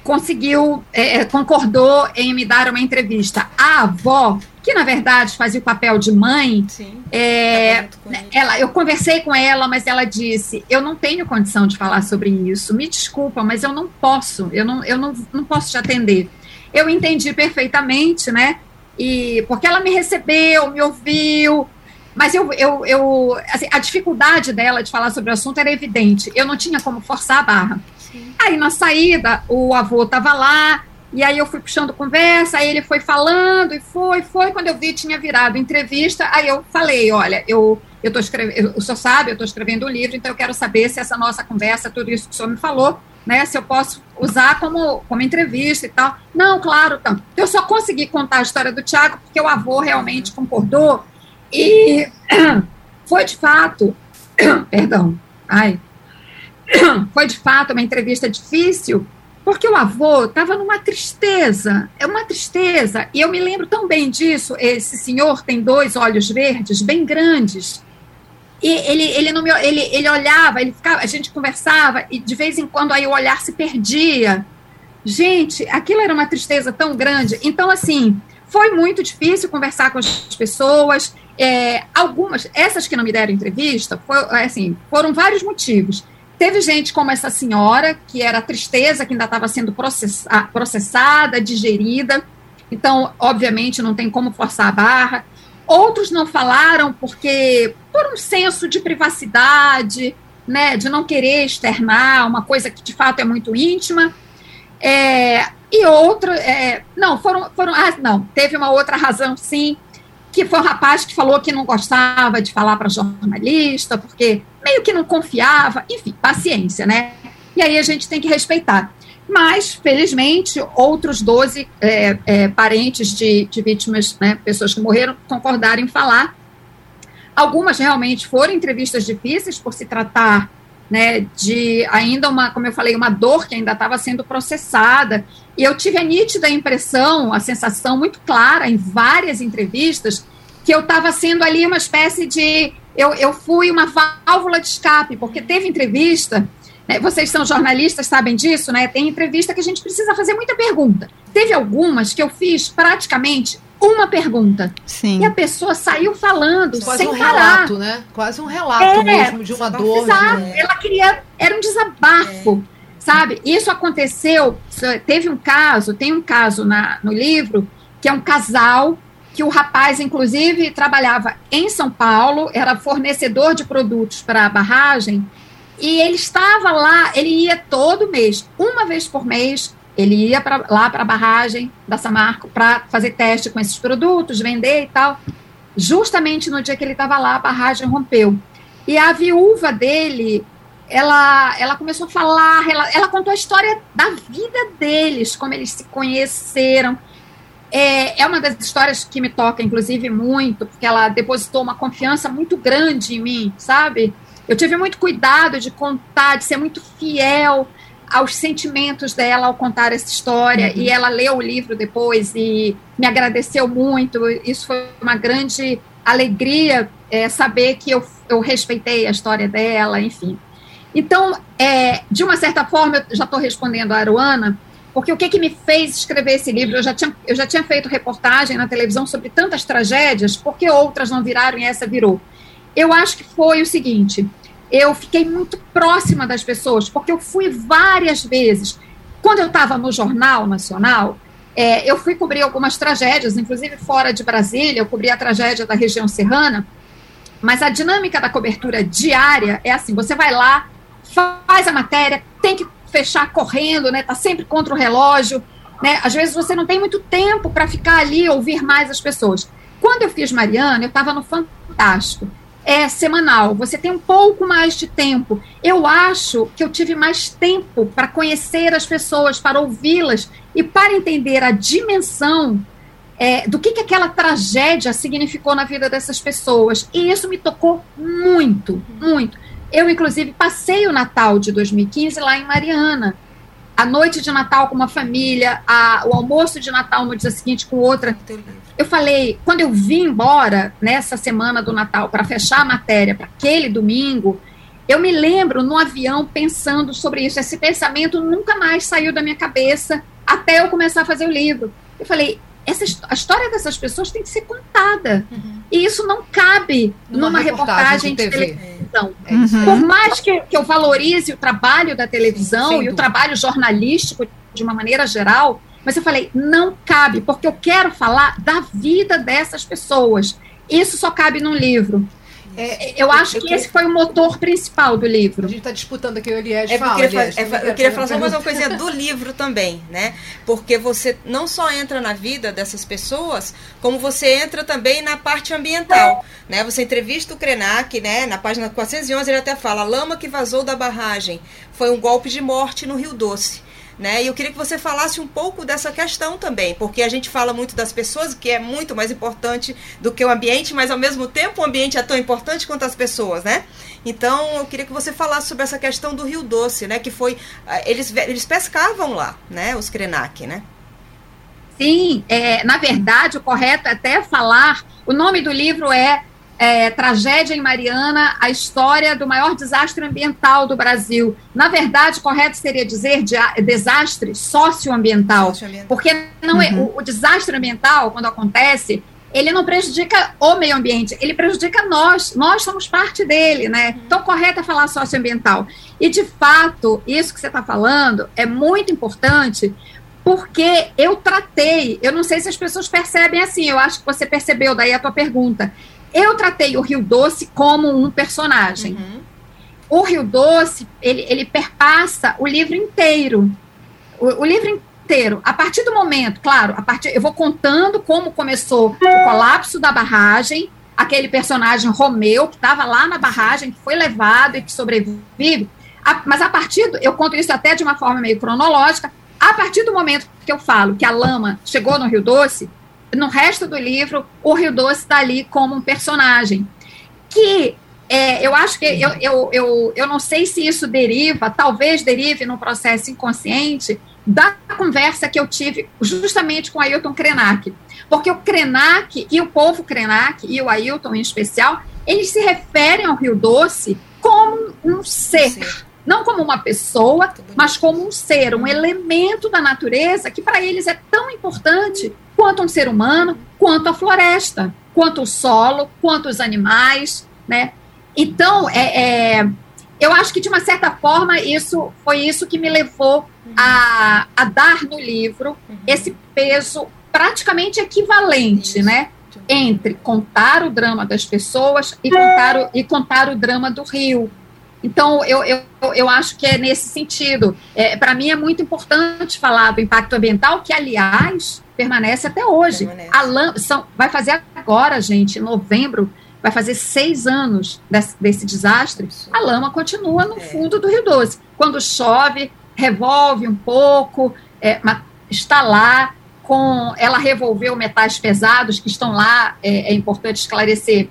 conseguiu, é, é concordou em me dar uma entrevista. A avó que na verdade fazia o papel de mãe, Sim, é, ela, eu conversei com ela, mas ela disse: eu não tenho condição de falar sobre isso. Me desculpa, mas eu não posso, eu não, eu não, não posso te atender. Eu entendi perfeitamente, né? E porque ela me recebeu, me ouviu, mas eu, eu, eu assim, a dificuldade dela de falar sobre o assunto era evidente. Eu não tinha como forçar a barra. Sim. Aí na saída, o avô estava lá, e aí eu fui puxando conversa, aí ele foi falando, e foi, foi. Quando eu vi, tinha virado entrevista. Aí eu falei: olha, eu eu estou escrevendo, o senhor sabe, eu estou escrevendo um livro, então eu quero saber se essa nossa conversa, tudo isso que o senhor me falou, né, se eu posso usar como, como entrevista e tal. Não, claro, então. Eu só consegui contar a história do Tiago porque o avô realmente concordou e foi de fato, perdão, ai, foi de fato uma entrevista difícil, porque o avô estava numa tristeza, é uma tristeza. E eu me lembro tão bem disso. Esse senhor tem dois olhos verdes, bem grandes. E ele, ele, não me, ele, ele olhava, ele ficava, a gente conversava, e de vez em quando aí o olhar se perdia. Gente, aquilo era uma tristeza tão grande. Então, assim, foi muito difícil conversar com as pessoas. É, algumas, essas que não me deram entrevista, foi, assim, foram vários motivos. Teve gente como essa senhora, que era tristeza, que ainda estava sendo processa processada, digerida. Então, obviamente, não tem como forçar a barra. Outros não falaram porque, por um senso de privacidade, né, de não querer externar uma coisa que de fato é muito íntima. É, e outro, é, não, foram, foram, ah, não, teve uma outra razão, sim, que foi um rapaz que falou que não gostava de falar para jornalista, porque meio que não confiava, enfim, paciência, né? E aí a gente tem que respeitar. Mas, felizmente, outros 12 é, é, parentes de, de vítimas, né, pessoas que morreram, concordaram em falar. Algumas realmente foram entrevistas difíceis por se tratar né, de ainda uma, como eu falei, uma dor que ainda estava sendo processada. E eu tive a nítida impressão, a sensação muito clara em várias entrevistas, que eu estava sendo ali uma espécie de. Eu, eu fui uma válvula de escape, porque teve entrevista. Né, vocês são jornalistas, sabem disso, né? Tem entrevista que a gente precisa fazer muita pergunta. Teve algumas que eu fiz praticamente uma pergunta. Sim. E a pessoa saiu falando Quase sem um parar. relato, né? Quase um relato é, mesmo de uma dor. Exato. Ela queria. Era um desabafo. É. Sabe? Isso aconteceu. Teve um caso, tem um caso na, no livro, que é um casal que o rapaz, inclusive, trabalhava em São Paulo, era fornecedor de produtos para a barragem, e ele estava lá, ele ia todo mês, uma vez por mês, ele ia pra, lá para a barragem da Samarco para fazer teste com esses produtos, vender e tal. Justamente no dia que ele estava lá, a barragem rompeu. E a viúva dele, ela, ela começou a falar, ela, ela contou a história da vida deles, como eles se conheceram. É, é uma das histórias que me toca, inclusive, muito, porque ela depositou uma confiança muito grande em mim, sabe? Eu tive muito cuidado de contar, de ser muito fiel aos sentimentos dela ao contar essa história. Uhum. E ela leu o livro depois e me agradeceu muito. Isso foi uma grande alegria é, saber que eu, eu respeitei a história dela, enfim. Então, é, de uma certa forma, eu já estou respondendo a Aruana, porque o que, que me fez escrever esse livro? Eu já, tinha, eu já tinha feito reportagem na televisão sobre tantas tragédias, porque outras não viraram e essa virou? Eu acho que foi o seguinte: eu fiquei muito próxima das pessoas, porque eu fui várias vezes. Quando eu estava no Jornal Nacional, é, eu fui cobrir algumas tragédias, inclusive fora de Brasília, eu cobri a tragédia da região serrana, mas a dinâmica da cobertura diária é assim: você vai lá, faz a matéria, tem que fechar correndo, né? Tá sempre contra o relógio, né? Às vezes você não tem muito tempo para ficar ali ouvir mais as pessoas. Quando eu fiz Mariana, eu estava no Fantástico é semanal, você tem um pouco mais de tempo. Eu acho que eu tive mais tempo para conhecer as pessoas, para ouvi-las e para entender a dimensão é, do que, que aquela tragédia significou na vida dessas pessoas. E isso me tocou muito, muito. Eu, inclusive, passei o Natal de 2015 lá em Mariana. A noite de Natal com uma família, a, o almoço de Natal no dia seguinte com outra eu falei, quando eu vim embora nessa semana do Natal para fechar a matéria para aquele domingo, eu me lembro no avião pensando sobre isso. Esse pensamento nunca mais saiu da minha cabeça até eu começar a fazer o livro. Eu falei, essa, a história dessas pessoas tem que ser contada. Uhum. E isso não cabe numa, numa reportagem, reportagem, de, TV. televisão. É. Uhum. Por mais que, que eu valorize o trabalho da televisão Sim, e o trabalho jornalístico de uma maneira geral, mas eu falei, não cabe, porque eu quero falar da vida dessas pessoas. Isso só cabe num livro. É, eu acho eu, eu que esse foi o motor principal do livro. A gente está disputando aqui o Elias. É, fala, eu queria, Elias, é, eu queria falar só mais uma coisinha do livro também, né? Porque você não só entra na vida dessas pessoas, como você entra também na parte ambiental, né? Você entrevista o Krenak, né? Na página 411 ele até fala: a lama que vazou da barragem foi um golpe de morte no Rio Doce. Né? E eu queria que você falasse um pouco dessa questão também, porque a gente fala muito das pessoas, que é muito mais importante do que o ambiente, mas ao mesmo tempo o ambiente é tão importante quanto as pessoas, né? Então eu queria que você falasse sobre essa questão do Rio Doce, né? Que foi ah, eles eles pescavam lá, né? Os Krenak, né? Sim, é, na verdade o correto é até falar. O nome do livro é é, Tragédia em Mariana, a história do maior desastre ambiental do Brasil. Na verdade, correto seria dizer de, desastre socioambiental, socioambiental. porque não é, uhum. é o, o, desastre ambiental, quando acontece, ele não prejudica o meio ambiente, ele prejudica nós, nós somos parte dele, né? Uhum. Então, correto é falar socioambiental. E, de fato, isso que você está falando é muito importante, porque eu tratei, eu não sei se as pessoas percebem assim, eu acho que você percebeu daí a tua pergunta. Eu tratei o Rio Doce como um personagem. Uhum. O Rio Doce, ele, ele perpassa o livro inteiro. O, o, livro inteiro. A partir do momento, claro, a partir, eu vou contando como começou o colapso da barragem, aquele personagem Romeu, que estava lá na barragem, que foi levado e que sobrevive. A, mas a partir, do, eu conto isso até de uma forma meio cronológica, a partir do momento que eu falo que a lama chegou no Rio Doce, no resto do livro, o Rio Doce está ali como um personagem. Que é, eu acho que eu, eu, eu, eu não sei se isso deriva, talvez derive no processo inconsciente da conversa que eu tive justamente com Ailton Krenak. Porque o Krenak e o povo Krenak, e o Ailton em especial, eles se referem ao Rio Doce como um ser. Sim. Não como uma pessoa, mas como um ser, um elemento da natureza que para eles é tão importante quanto um ser humano, quanto a floresta, quanto o solo, quanto os animais, né? Então, é, é, eu acho que de uma certa forma isso foi isso que me levou a, a dar no livro esse peso praticamente equivalente, né? Entre contar o drama das pessoas e contar o, e contar o drama do rio. Então, eu, eu, eu acho que é nesse sentido. É, Para mim, é muito importante falar do impacto ambiental, que, aliás, permanece até hoje. Permanece. A LAM, são, vai fazer agora, gente, em novembro, vai fazer seis anos desse, desse desastre. A lama continua no é. fundo do Rio Doce. Quando chove, revolve um pouco, é, está lá. Com, ela revolveu metais pesados que estão lá, é, é importante esclarecer,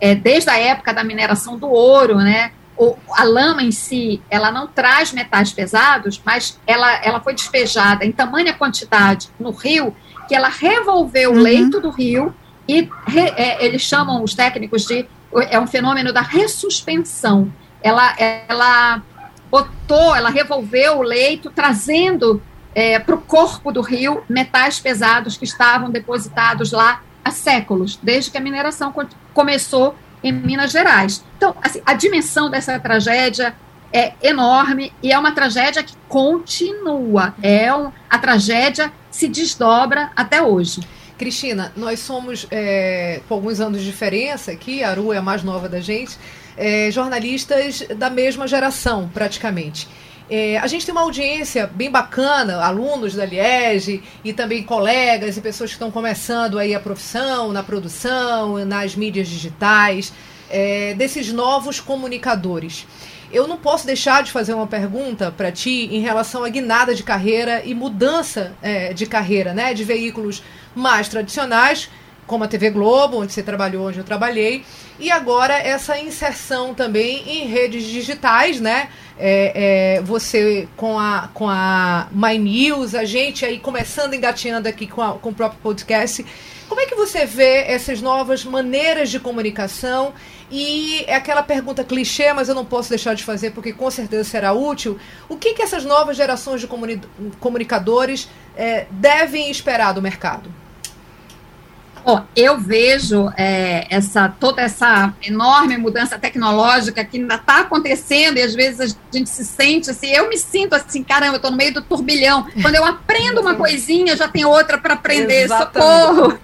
é, desde a época da mineração do ouro, né? O, a lama em si, ela não traz metais pesados, mas ela, ela foi despejada em tamanha quantidade no rio que ela revolveu uhum. o leito do rio e re, é, eles chamam os técnicos de é um fenômeno da ressuspensão. Ela, ela botou, ela revolveu o leito, trazendo é, para o corpo do rio metais pesados que estavam depositados lá há séculos, desde que a mineração começou em Minas Gerais. Então, assim, a dimensão dessa tragédia é enorme e é uma tragédia que continua. É um, a tragédia se desdobra até hoje. Cristina, nós somos, é, com alguns anos de diferença aqui, a Aru é a mais nova da gente, é, jornalistas da mesma geração, praticamente. É, a gente tem uma audiência bem bacana, alunos da Liege e também colegas e pessoas que estão começando aí a profissão, na produção, nas mídias digitais, é, desses novos comunicadores. Eu não posso deixar de fazer uma pergunta para ti em relação à guinada de carreira e mudança é, de carreira, né? De veículos mais tradicionais, como a TV Globo, onde você trabalhou, onde eu trabalhei, e agora essa inserção também em redes digitais, né? É, é, você com a, com a My News, a gente aí começando engateando aqui com, a, com o próprio podcast. Como é que você vê essas novas maneiras de comunicação? E é aquela pergunta clichê, mas eu não posso deixar de fazer porque com certeza será útil. O que, que essas novas gerações de comuni comunicadores é, devem esperar do mercado? Oh, eu vejo é, essa toda essa enorme mudança tecnológica que ainda está acontecendo e às vezes a gente se sente assim, eu me sinto assim, caramba, eu estou no meio do turbilhão. Quando eu aprendo uma coisinha, já tem outra para aprender, Exatamente. socorro!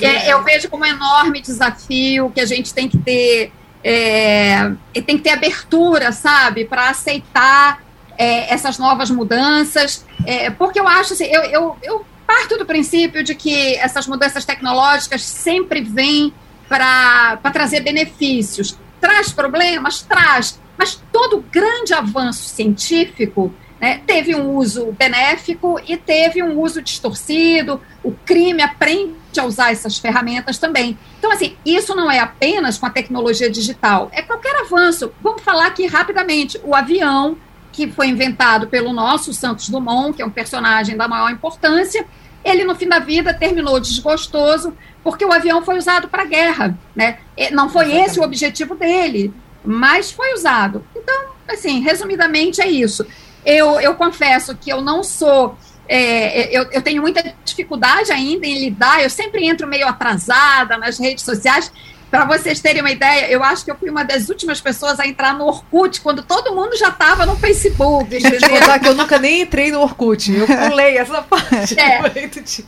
é, eu vejo como um enorme desafio que a gente tem que ter, é, tem que ter abertura, sabe, para aceitar é, essas novas mudanças, é, porque eu acho assim, eu, eu, eu parto do princípio de que essas mudanças tecnológicas sempre vêm para trazer benefícios. Traz problemas? Traz. Mas todo grande avanço científico né, teve um uso benéfico e teve um uso distorcido. O crime aprende a usar essas ferramentas também. Então, assim, isso não é apenas com a tecnologia digital, é qualquer avanço. Vamos falar aqui rapidamente: o avião que foi inventado pelo nosso Santos Dumont, que é um personagem da maior importância. Ele, no fim da vida, terminou desgostoso porque o avião foi usado para guerra. Né? Não foi Exatamente. esse o objetivo dele, mas foi usado. Então, assim, resumidamente é isso. Eu, eu confesso que eu não sou. É, eu, eu tenho muita dificuldade ainda em lidar, eu sempre entro meio atrasada nas redes sociais, para vocês terem uma ideia, eu acho que eu fui uma das últimas pessoas a entrar no Orkut, quando todo mundo já estava no Facebook. Deixa eu te contar que eu nunca nem entrei no Orkut. Eu pulei essa parte. É.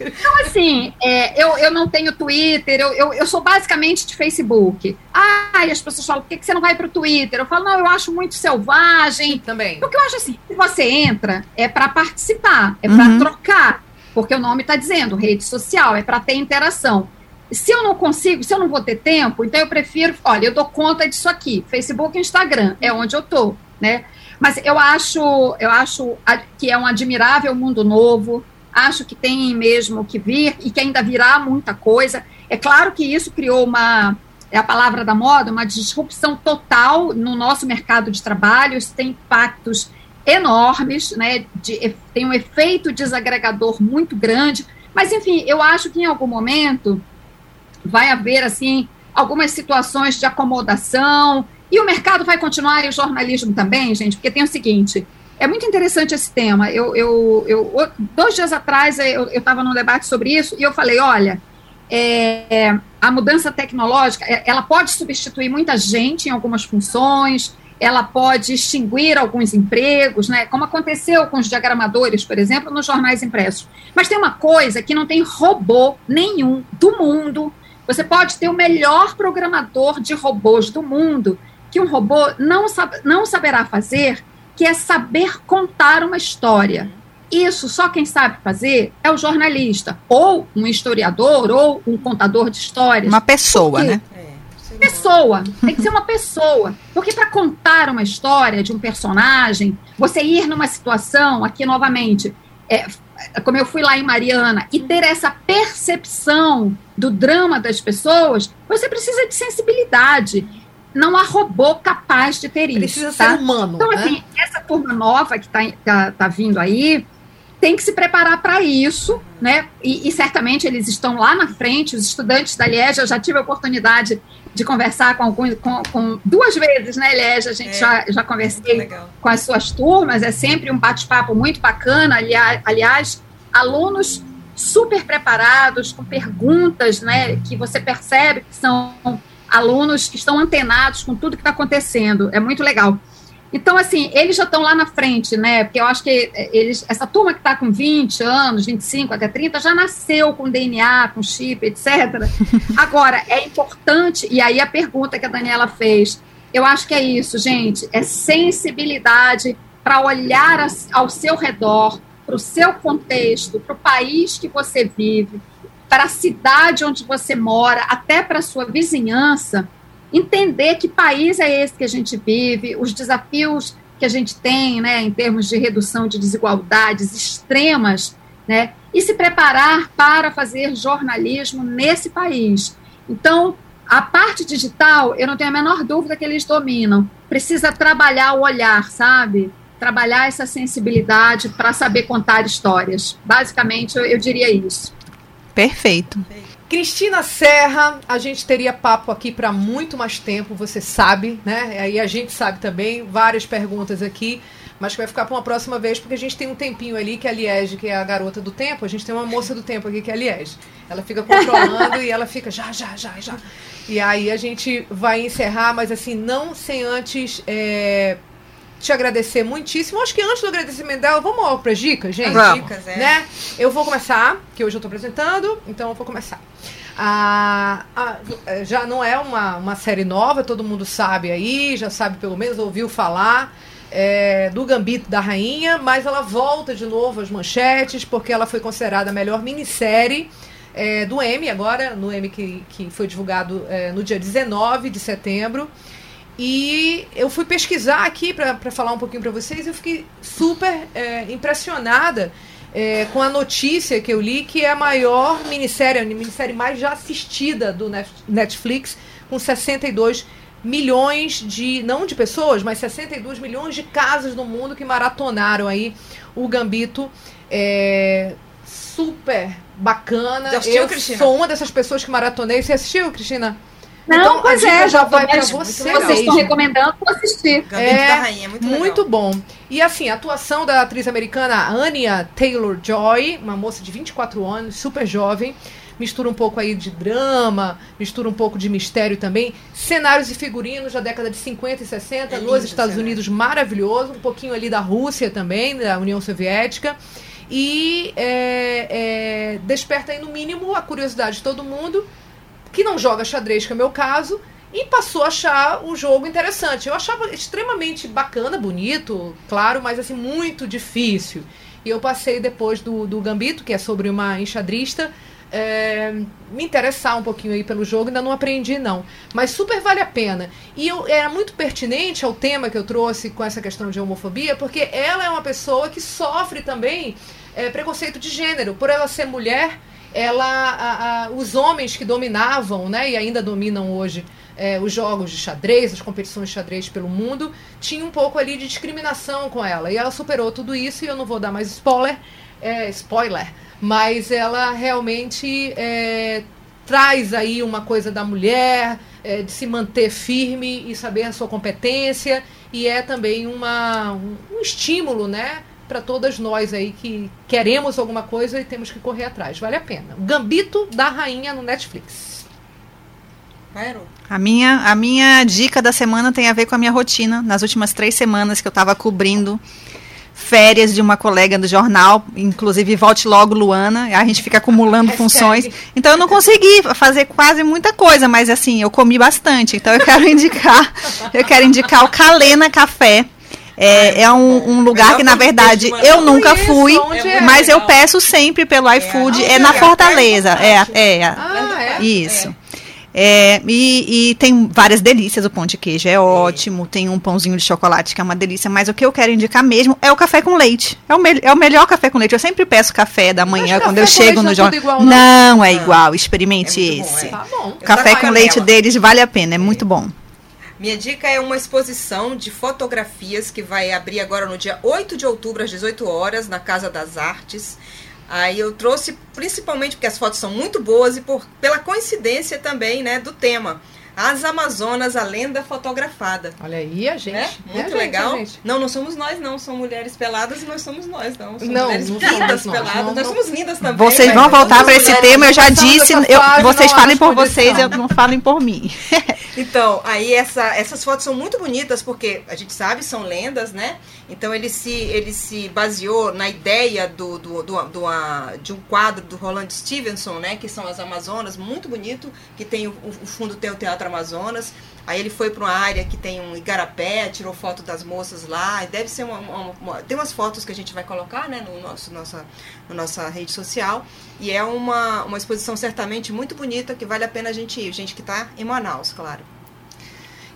Então, assim, é, eu, eu não tenho Twitter, eu, eu, eu, sou basicamente de Facebook. Ah, e as pessoas falam, por que, que você não vai para o Twitter? Eu falo, não, eu acho muito selvagem. Também. Porque eu acho assim, se você entra, é para participar, é para uhum. trocar. Porque o nome está dizendo, rede social, é para ter interação. Se eu não consigo, se eu não vou ter tempo, então eu prefiro, olha, eu dou conta disso aqui, Facebook e Instagram, é onde eu tô, né? Mas eu acho, eu acho que é um admirável mundo novo, acho que tem mesmo que vir e que ainda virá muita coisa. É claro que isso criou uma, é a palavra da moda, uma disrupção total no nosso mercado de trabalho, isso tem impactos enormes, né? De, tem um efeito desagregador muito grande, mas enfim, eu acho que em algum momento vai haver, assim, algumas situações de acomodação, e o mercado vai continuar, e o jornalismo também, gente, porque tem o seguinte, é muito interessante esse tema. Eu, eu, eu dois dias atrás eu estava num debate sobre isso e eu falei, olha, é, a mudança tecnológica, é, ela pode substituir muita gente em algumas funções, ela pode extinguir alguns empregos, né? Como aconteceu com os diagramadores, por exemplo, nos jornais impressos. Mas tem uma coisa que não tem robô nenhum do mundo você pode ter o melhor programador de robôs do mundo, que um robô não, sabe, não saberá fazer, que é saber contar uma história. Isso só quem sabe fazer é o jornalista, ou um historiador, ou um contador de histórias. Uma pessoa, né? É, pessoa, tem que ser uma pessoa. Porque para contar uma história de um personagem, você ir numa situação, aqui novamente, é, como eu fui lá em Mariana, e ter essa percepção do drama das pessoas, você precisa de sensibilidade. Não há robô capaz de ter precisa isso. Precisa tá? ser humano. Então, né? assim, essa turma nova que está tá, tá vindo aí tem que se preparar para isso, né? E, e, certamente eles estão lá na frente, os estudantes da Liege, eu já tive a oportunidade de conversar com alguns, com, com duas vezes, né, Liege? A gente é, já, já conversei com as suas turmas, é sempre um bate-papo muito bacana. Aliás, aliás, alunos super preparados, com perguntas, né, que você percebe que são alunos que estão antenados com tudo que está acontecendo. É muito legal. Então, assim, eles já estão lá na frente, né? Porque eu acho que eles, essa turma que está com 20 anos, 25 até 30, já nasceu com DNA, com chip, etc. Agora, é importante, e aí a pergunta que a Daniela fez, eu acho que é isso, gente, é sensibilidade para olhar ao seu redor, para o seu contexto, para o país que você vive, para a cidade onde você mora, até para a sua vizinhança, entender que país é esse que a gente vive, os desafios que a gente tem, né, em termos de redução de desigualdades extremas, né, e se preparar para fazer jornalismo nesse país. Então, a parte digital, eu não tenho a menor dúvida que eles dominam. Precisa trabalhar o olhar, sabe? Trabalhar essa sensibilidade para saber contar histórias. Basicamente, eu, eu diria isso. Perfeito. Cristina Serra, a gente teria papo aqui para muito mais tempo, você sabe, né? Aí a gente sabe também, várias perguntas aqui, mas que vai ficar para uma próxima vez, porque a gente tem um tempinho ali, que é a Liege, que é a garota do tempo, a gente tem uma moça do tempo aqui, que é a Liege. Ela fica controlando e ela fica já, já, já, já. E aí a gente vai encerrar, mas assim, não sem antes é, te agradecer muitíssimo. Acho que antes do agradecimento dela, vamos para as dicas, gente? Dicas, é. Né? Eu vou começar, que hoje eu estou apresentando, então eu vou começar. Ah, já não é uma, uma série nova, todo mundo sabe aí, já sabe pelo menos, ouviu falar é, do Gambito da Rainha, mas ela volta de novo às manchetes, porque ela foi considerada a melhor minissérie é, do M, agora, no M que, que foi divulgado é, no dia 19 de setembro. E eu fui pesquisar aqui para falar um pouquinho para vocês e eu fiquei super é, impressionada é, com a notícia que eu li que é a maior minissérie, a minissérie mais já assistida do Netflix, com 62 milhões de, não de pessoas, mas 62 milhões de casas no mundo que maratonaram aí o Gambito. É, super bacana. Já assistiu, eu Cristina? sou uma dessas pessoas que maratonei. Você assistiu, Cristina? Não, então, pois é, já vai para você. Vocês estão recomendando, assistir. Gambito É, da Rainha, é muito, Muito legal. bom. E assim, a atuação da atriz americana Anya Taylor-Joy, uma moça de 24 anos, super jovem, mistura um pouco aí de drama, mistura um pouco de mistério também, cenários e figurinos da década de 50 e 60 É nos Estados cenário. Unidos, maravilhoso, um pouquinho ali da Rússia também, da União Soviética. E é, é, desperta aí, no mínimo, a curiosidade de todo mundo que não joga xadrez, que é o meu caso, e passou a achar o jogo interessante. Eu achava extremamente bacana, bonito, claro, mas assim, muito difícil. E eu passei depois do, do Gambito, que é sobre uma enxadrista, é, me interessar um pouquinho aí pelo jogo, ainda não aprendi não, mas super vale a pena. E eu, era muito pertinente ao tema que eu trouxe com essa questão de homofobia, porque ela é uma pessoa que sofre também é, preconceito de gênero, por ela ser mulher, ela, a- a- os homens que dominavam, né, e ainda dominam hoje é, os jogos de xadrez, as competições de xadrez pelo mundo, tinha um pouco ali de discriminação com ela. E ela superou tudo isso, e eu não vou dar mais spoiler, é, spoiler, mas ela realmente é, traz aí uma coisa da mulher, é, de se manter firme e saber a sua competência, e é também uma, um, um estímulo, né? Para todas nós aí que queremos alguma coisa e temos que correr atrás. Vale a pena. O Gambito da Rainha no Netflix. A minha, a minha dica da semana tem a ver com a minha rotina. Nas últimas três semanas que eu estava cobrindo férias de uma colega do jornal, inclusive Volte Logo Luana, a gente fica acumulando funções. Então eu não consegui fazer quase muita coisa, mas assim, eu comi bastante. Então eu quero indicar, eu quero indicar o Calena Café. É, é um, um lugar que, na verdade, eu nunca fui, onde é? mas eu peço sempre pelo iFood. Ah, É na é, Fortaleza. É, é. Ah, é? Isso. É, e, e tem várias delícias. O pão de queijo é ótimo. Tem um pãozinho de chocolate que é uma delícia. Mas o que eu quero indicar mesmo é o café com leite. É o, me- é o melhor café com leite. Eu sempre peço café da manhã quando eu com chego leite no não é jornal. igual, não? Não é Não. igual. Experimente É muito bom, esse. é. Tá Café com leite deles vale a pena. É muito bom. Minha dica é uma exposição de fotografias que vai abrir agora no dia 8 de outubro, às 18 horas, na Casa das Artes. Aí eu trouxe principalmente porque as fotos são muito boas e por, pela coincidência também né, do tema. As Amazonas, a lenda fotografada. Olha aí a gente. Né? Muito é legal. Gente, não, não somos nós, não. São mulheres peladas e nós somos nós, não. Somos não, mulheres não lindas somos peladas. Nós, nós não, somos lindas também. Vocês vão voltar para esse tema, eu já disse. Eu, vocês falem por vocês, eu não falem por mim. então, aí essa, essas fotos são muito bonitas, porque a gente sabe, são lendas, né? Então ele se, ele se baseou na ideia do, do, do, do de um quadro do Roland Stevenson, né? Que são as Amazonas, muito bonito, que tem o, o fundo tem o Teatro Amazonas. Aí ele foi para uma área que tem um igarapé, tirou foto das moças lá. Deve ser uma, uma, uma, Tem umas fotos que a gente vai colocar né, no nosso, nossa, na nossa rede social. E é uma, uma exposição certamente muito bonita que vale a pena a gente ir. Gente que está em Manaus, claro.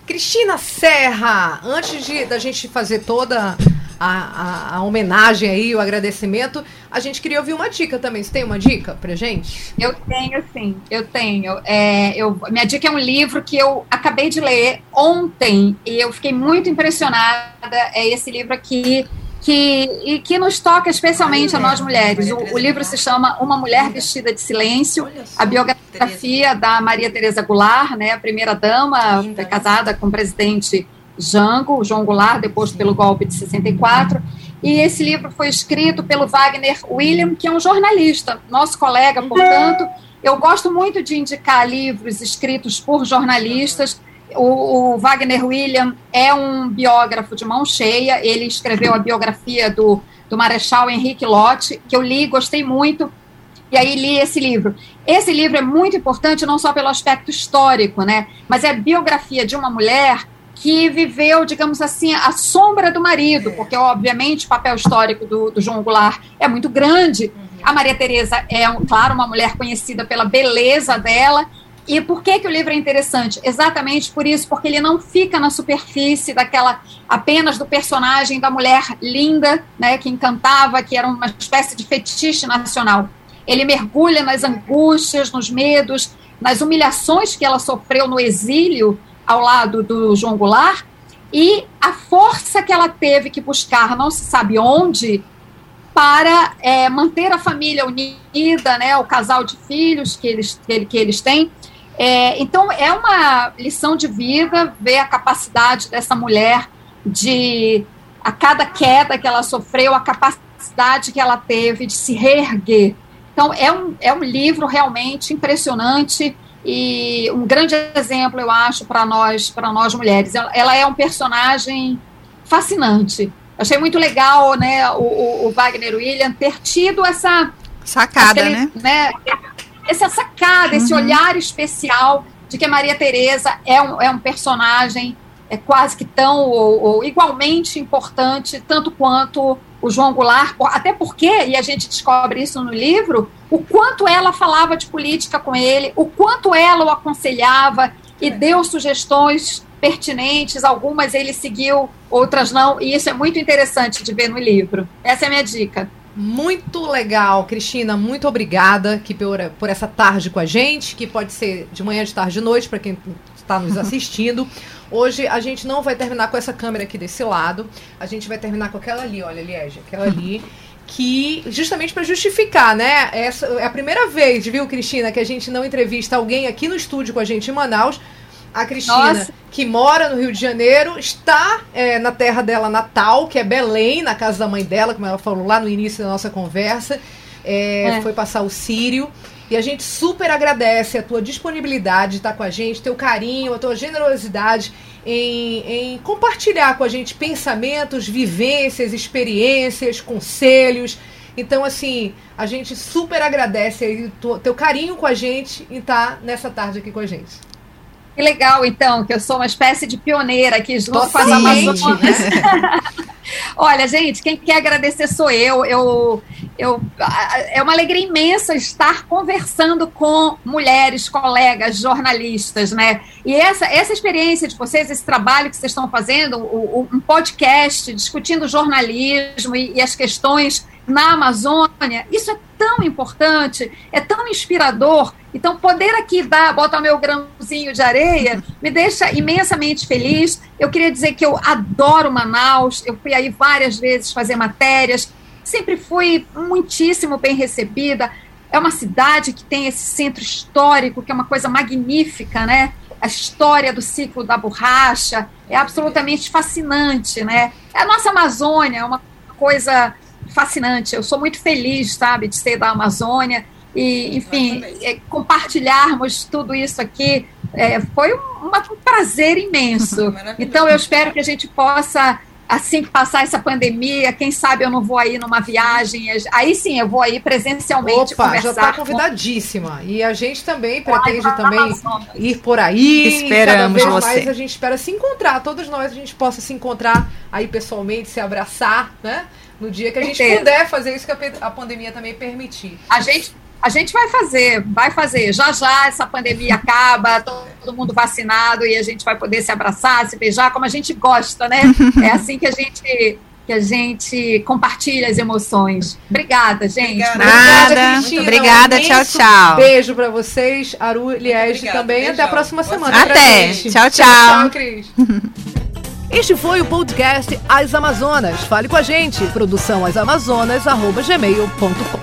Cristina Serra, antes de, da gente fazer toda a, a, a, homenagem aí, o agradecimento, a gente queria ouvir uma dica também. Você tem uma dica pra gente? Eu tenho, sim, eu tenho. É, eu, minha dica é um livro que eu acabei de ler ontem e eu fiquei muito impressionada. É esse livro aqui que, e que nos toca especialmente a nós mulheres. O, o, livro se chama Uma Mulher Vestida de Silêncio, a biografia da Maria Tereza Goulart, né, a primeira dama, casada com o presidente Jango, João Goulart, deposto pelo golpe de 64. E esse livro foi escrito pelo Wagner William, que é um jornalista, nosso colega, portanto. Eu gosto muito de indicar livros escritos por jornalistas o, o, Wagner William é um biógrafo de mão cheia. Ele escreveu a biografia do, do Marechal Henrique Lott, que eu li, gostei muito. E aí li esse livro. Esse livro é muito importante não só pelo aspecto histórico, né, mas é a biografia de uma mulher que viveu, digamos assim, a sombra do marido, é. porque obviamente o papel histórico do, do João Goulart é muito grande. Uhum. A Maria Teresa é, claro, uma mulher conhecida pela beleza dela, e por que, que o livro é interessante? Exatamente por isso, porque ele não fica na superfície daquela apenas do personagem da mulher linda, né, que encantava, que era uma espécie de fetiche nacional. Ele mergulha nas angústias, nos medos, nas humilhações que ela sofreu no exílio ao lado do João Goulart e a força que ela teve que buscar, não se sabe onde, para é, manter a família unida, né, o casal de filhos que eles, que, eles têm, é, então, é uma lição de vida ver a capacidade dessa mulher de, a cada queda que ela sofreu, a capacidade que ela teve de se reerguer. Então, é um, é um livro realmente impressionante e um grande exemplo, eu acho, para nós, para nós mulheres. Ela, ela, é um personagem fascinante. Achei muito legal, né, o, o Wagner William ter tido essa sacada, ele, né? né? essa sacada, uhum. esse olhar especial de que a Maria Teresa é um, é um personagem é quase que tão ou, ou, igualmente importante, tanto quanto o João Goulart, até porque, e a gente descobre isso no livro, o quanto ela falava de política com ele, o quanto ela o aconselhava e deu sugestões pertinentes, algumas ele seguiu, outras não, e isso é muito interessante de ver no livro. Essa é a minha dica. Muito legal, Cristina. Muito obrigada que por, por essa tarde com a gente, que pode ser de manhã, de tarde, de noite, para quem está nos assistindo. Hoje a gente não vai terminar com essa câmera aqui desse lado. A gente vai terminar com aquela ali, olha, Liege, aquela ali. Que, justamente para justificar, né? Essa é a primeira vez, viu, Cristina, que a gente não entrevista alguém aqui no estúdio com a gente em Manaus a Cristina, Nossa. que mora no Rio de Janeiro, está é, na terra dela natal, que é Belém, na casa da mãe dela, como ela falou lá no início da nossa conversa. É, é. Foi passar o Sírio. E a gente super agradece a tua disponibilidade de estar com a gente, teu carinho, a tua generosidade em, em compartilhar com a gente pensamentos, vivências, experiências, conselhos. Então, assim, a gente super agradece aí teu carinho com a gente e estar nessa tarde aqui com a gente. Que legal, então, que eu sou uma espécie de pioneira aqui junto com as Amazonas. Olha, gente, quem quer agradecer sou eu. eu. Eu, é uma alegria imensa estar conversando com mulheres, colegas, jornalistas, né? E essa, essa experiência de vocês, esse trabalho que vocês estão fazendo, o, o, um podcast discutindo jornalismo e, e as questões na Amazônia, isso é tão importante, é tão inspirador. Então, poder aqui dar, botar meu grãozinho de areia, me deixa imensamente feliz. Eu queria dizer que eu adoro Manaus, eu fui aí várias vezes fazer matérias, sempre fui muitíssimo bem recebida. É uma cidade que tem esse centro histórico, que é uma coisa magnífica, né? a história do ciclo da borracha, é absolutamente fascinante, né? A nossa Amazônia é uma coisa fascinante. Eu sou muito feliz, sabe, de ser da Amazônia e, enfim, é, compartilharmos tudo isso aqui é, foi um, um, prazer imenso. Então, eu espero que a gente possa assim que passar essa pandemia, quem sabe eu não vou aí numa viagem, aí sim eu vou aí presencialmente Opa, já está convidadíssima. Com... E a gente também pretende Ai, também ir por aí. Esperamos cada vez você. mais a gente espera se encontrar, todos nós a gente possa se encontrar aí pessoalmente, se abraçar, né? No dia que a gente puder fazer isso que a pandemia também permitir. A gente a gente vai fazer, vai fazer. Já já essa pandemia acaba, todo mundo vacinado e a gente vai poder se abraçar, se beijar, como a gente gosta, né? É assim que a gente que a gente compartilha as emoções. Obrigada, gente. Obrigada, Obrigada, Obrigada tchau, tchau. Beijo para vocês, Aru, Liege também. Beijão. Até a próxima semana. Até. Tchau, tchau. Tchau, Cris. Este foi o podcast As Amazonas. Fale com a gente. Produção asamazonas.gmail.com